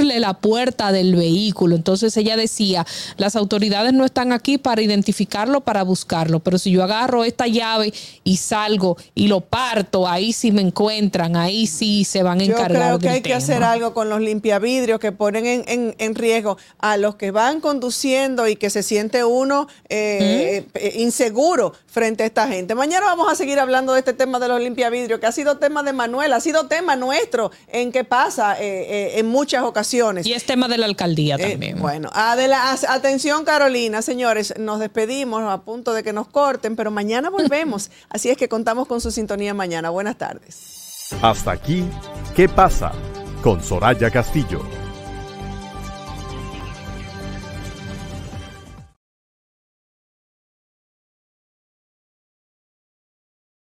abrirle la puerta del vehículo. Entonces ella decía, las autoridades no están aquí para identificarlo, para buscarlo, pero si yo agarro esta llave y salgo y lo parto, ahí sí me encuentran, ahí sí se van a Yo encargar creo que del hay que hacer algo con los limpiavidrios que ponen en, en- en riesgo a los que van conduciendo y que se siente uno eh, eh, inseguro frente a esta gente. Mañana vamos a seguir hablando de este tema de los limpiavidrios, que ha sido tema de Manuel, ha sido tema nuestro en qué pasa eh, eh, en muchas ocasiones. Y es tema de la alcaldía Eh, también. bueno, adela- atención Carolina, señores, nos despedimos a punto de que nos corten, pero mañana volvemos. Así es que contamos con su sintonía mañana. Buenas tardes. Hasta aquí, ¿qué pasa? Con Soraya Castillo.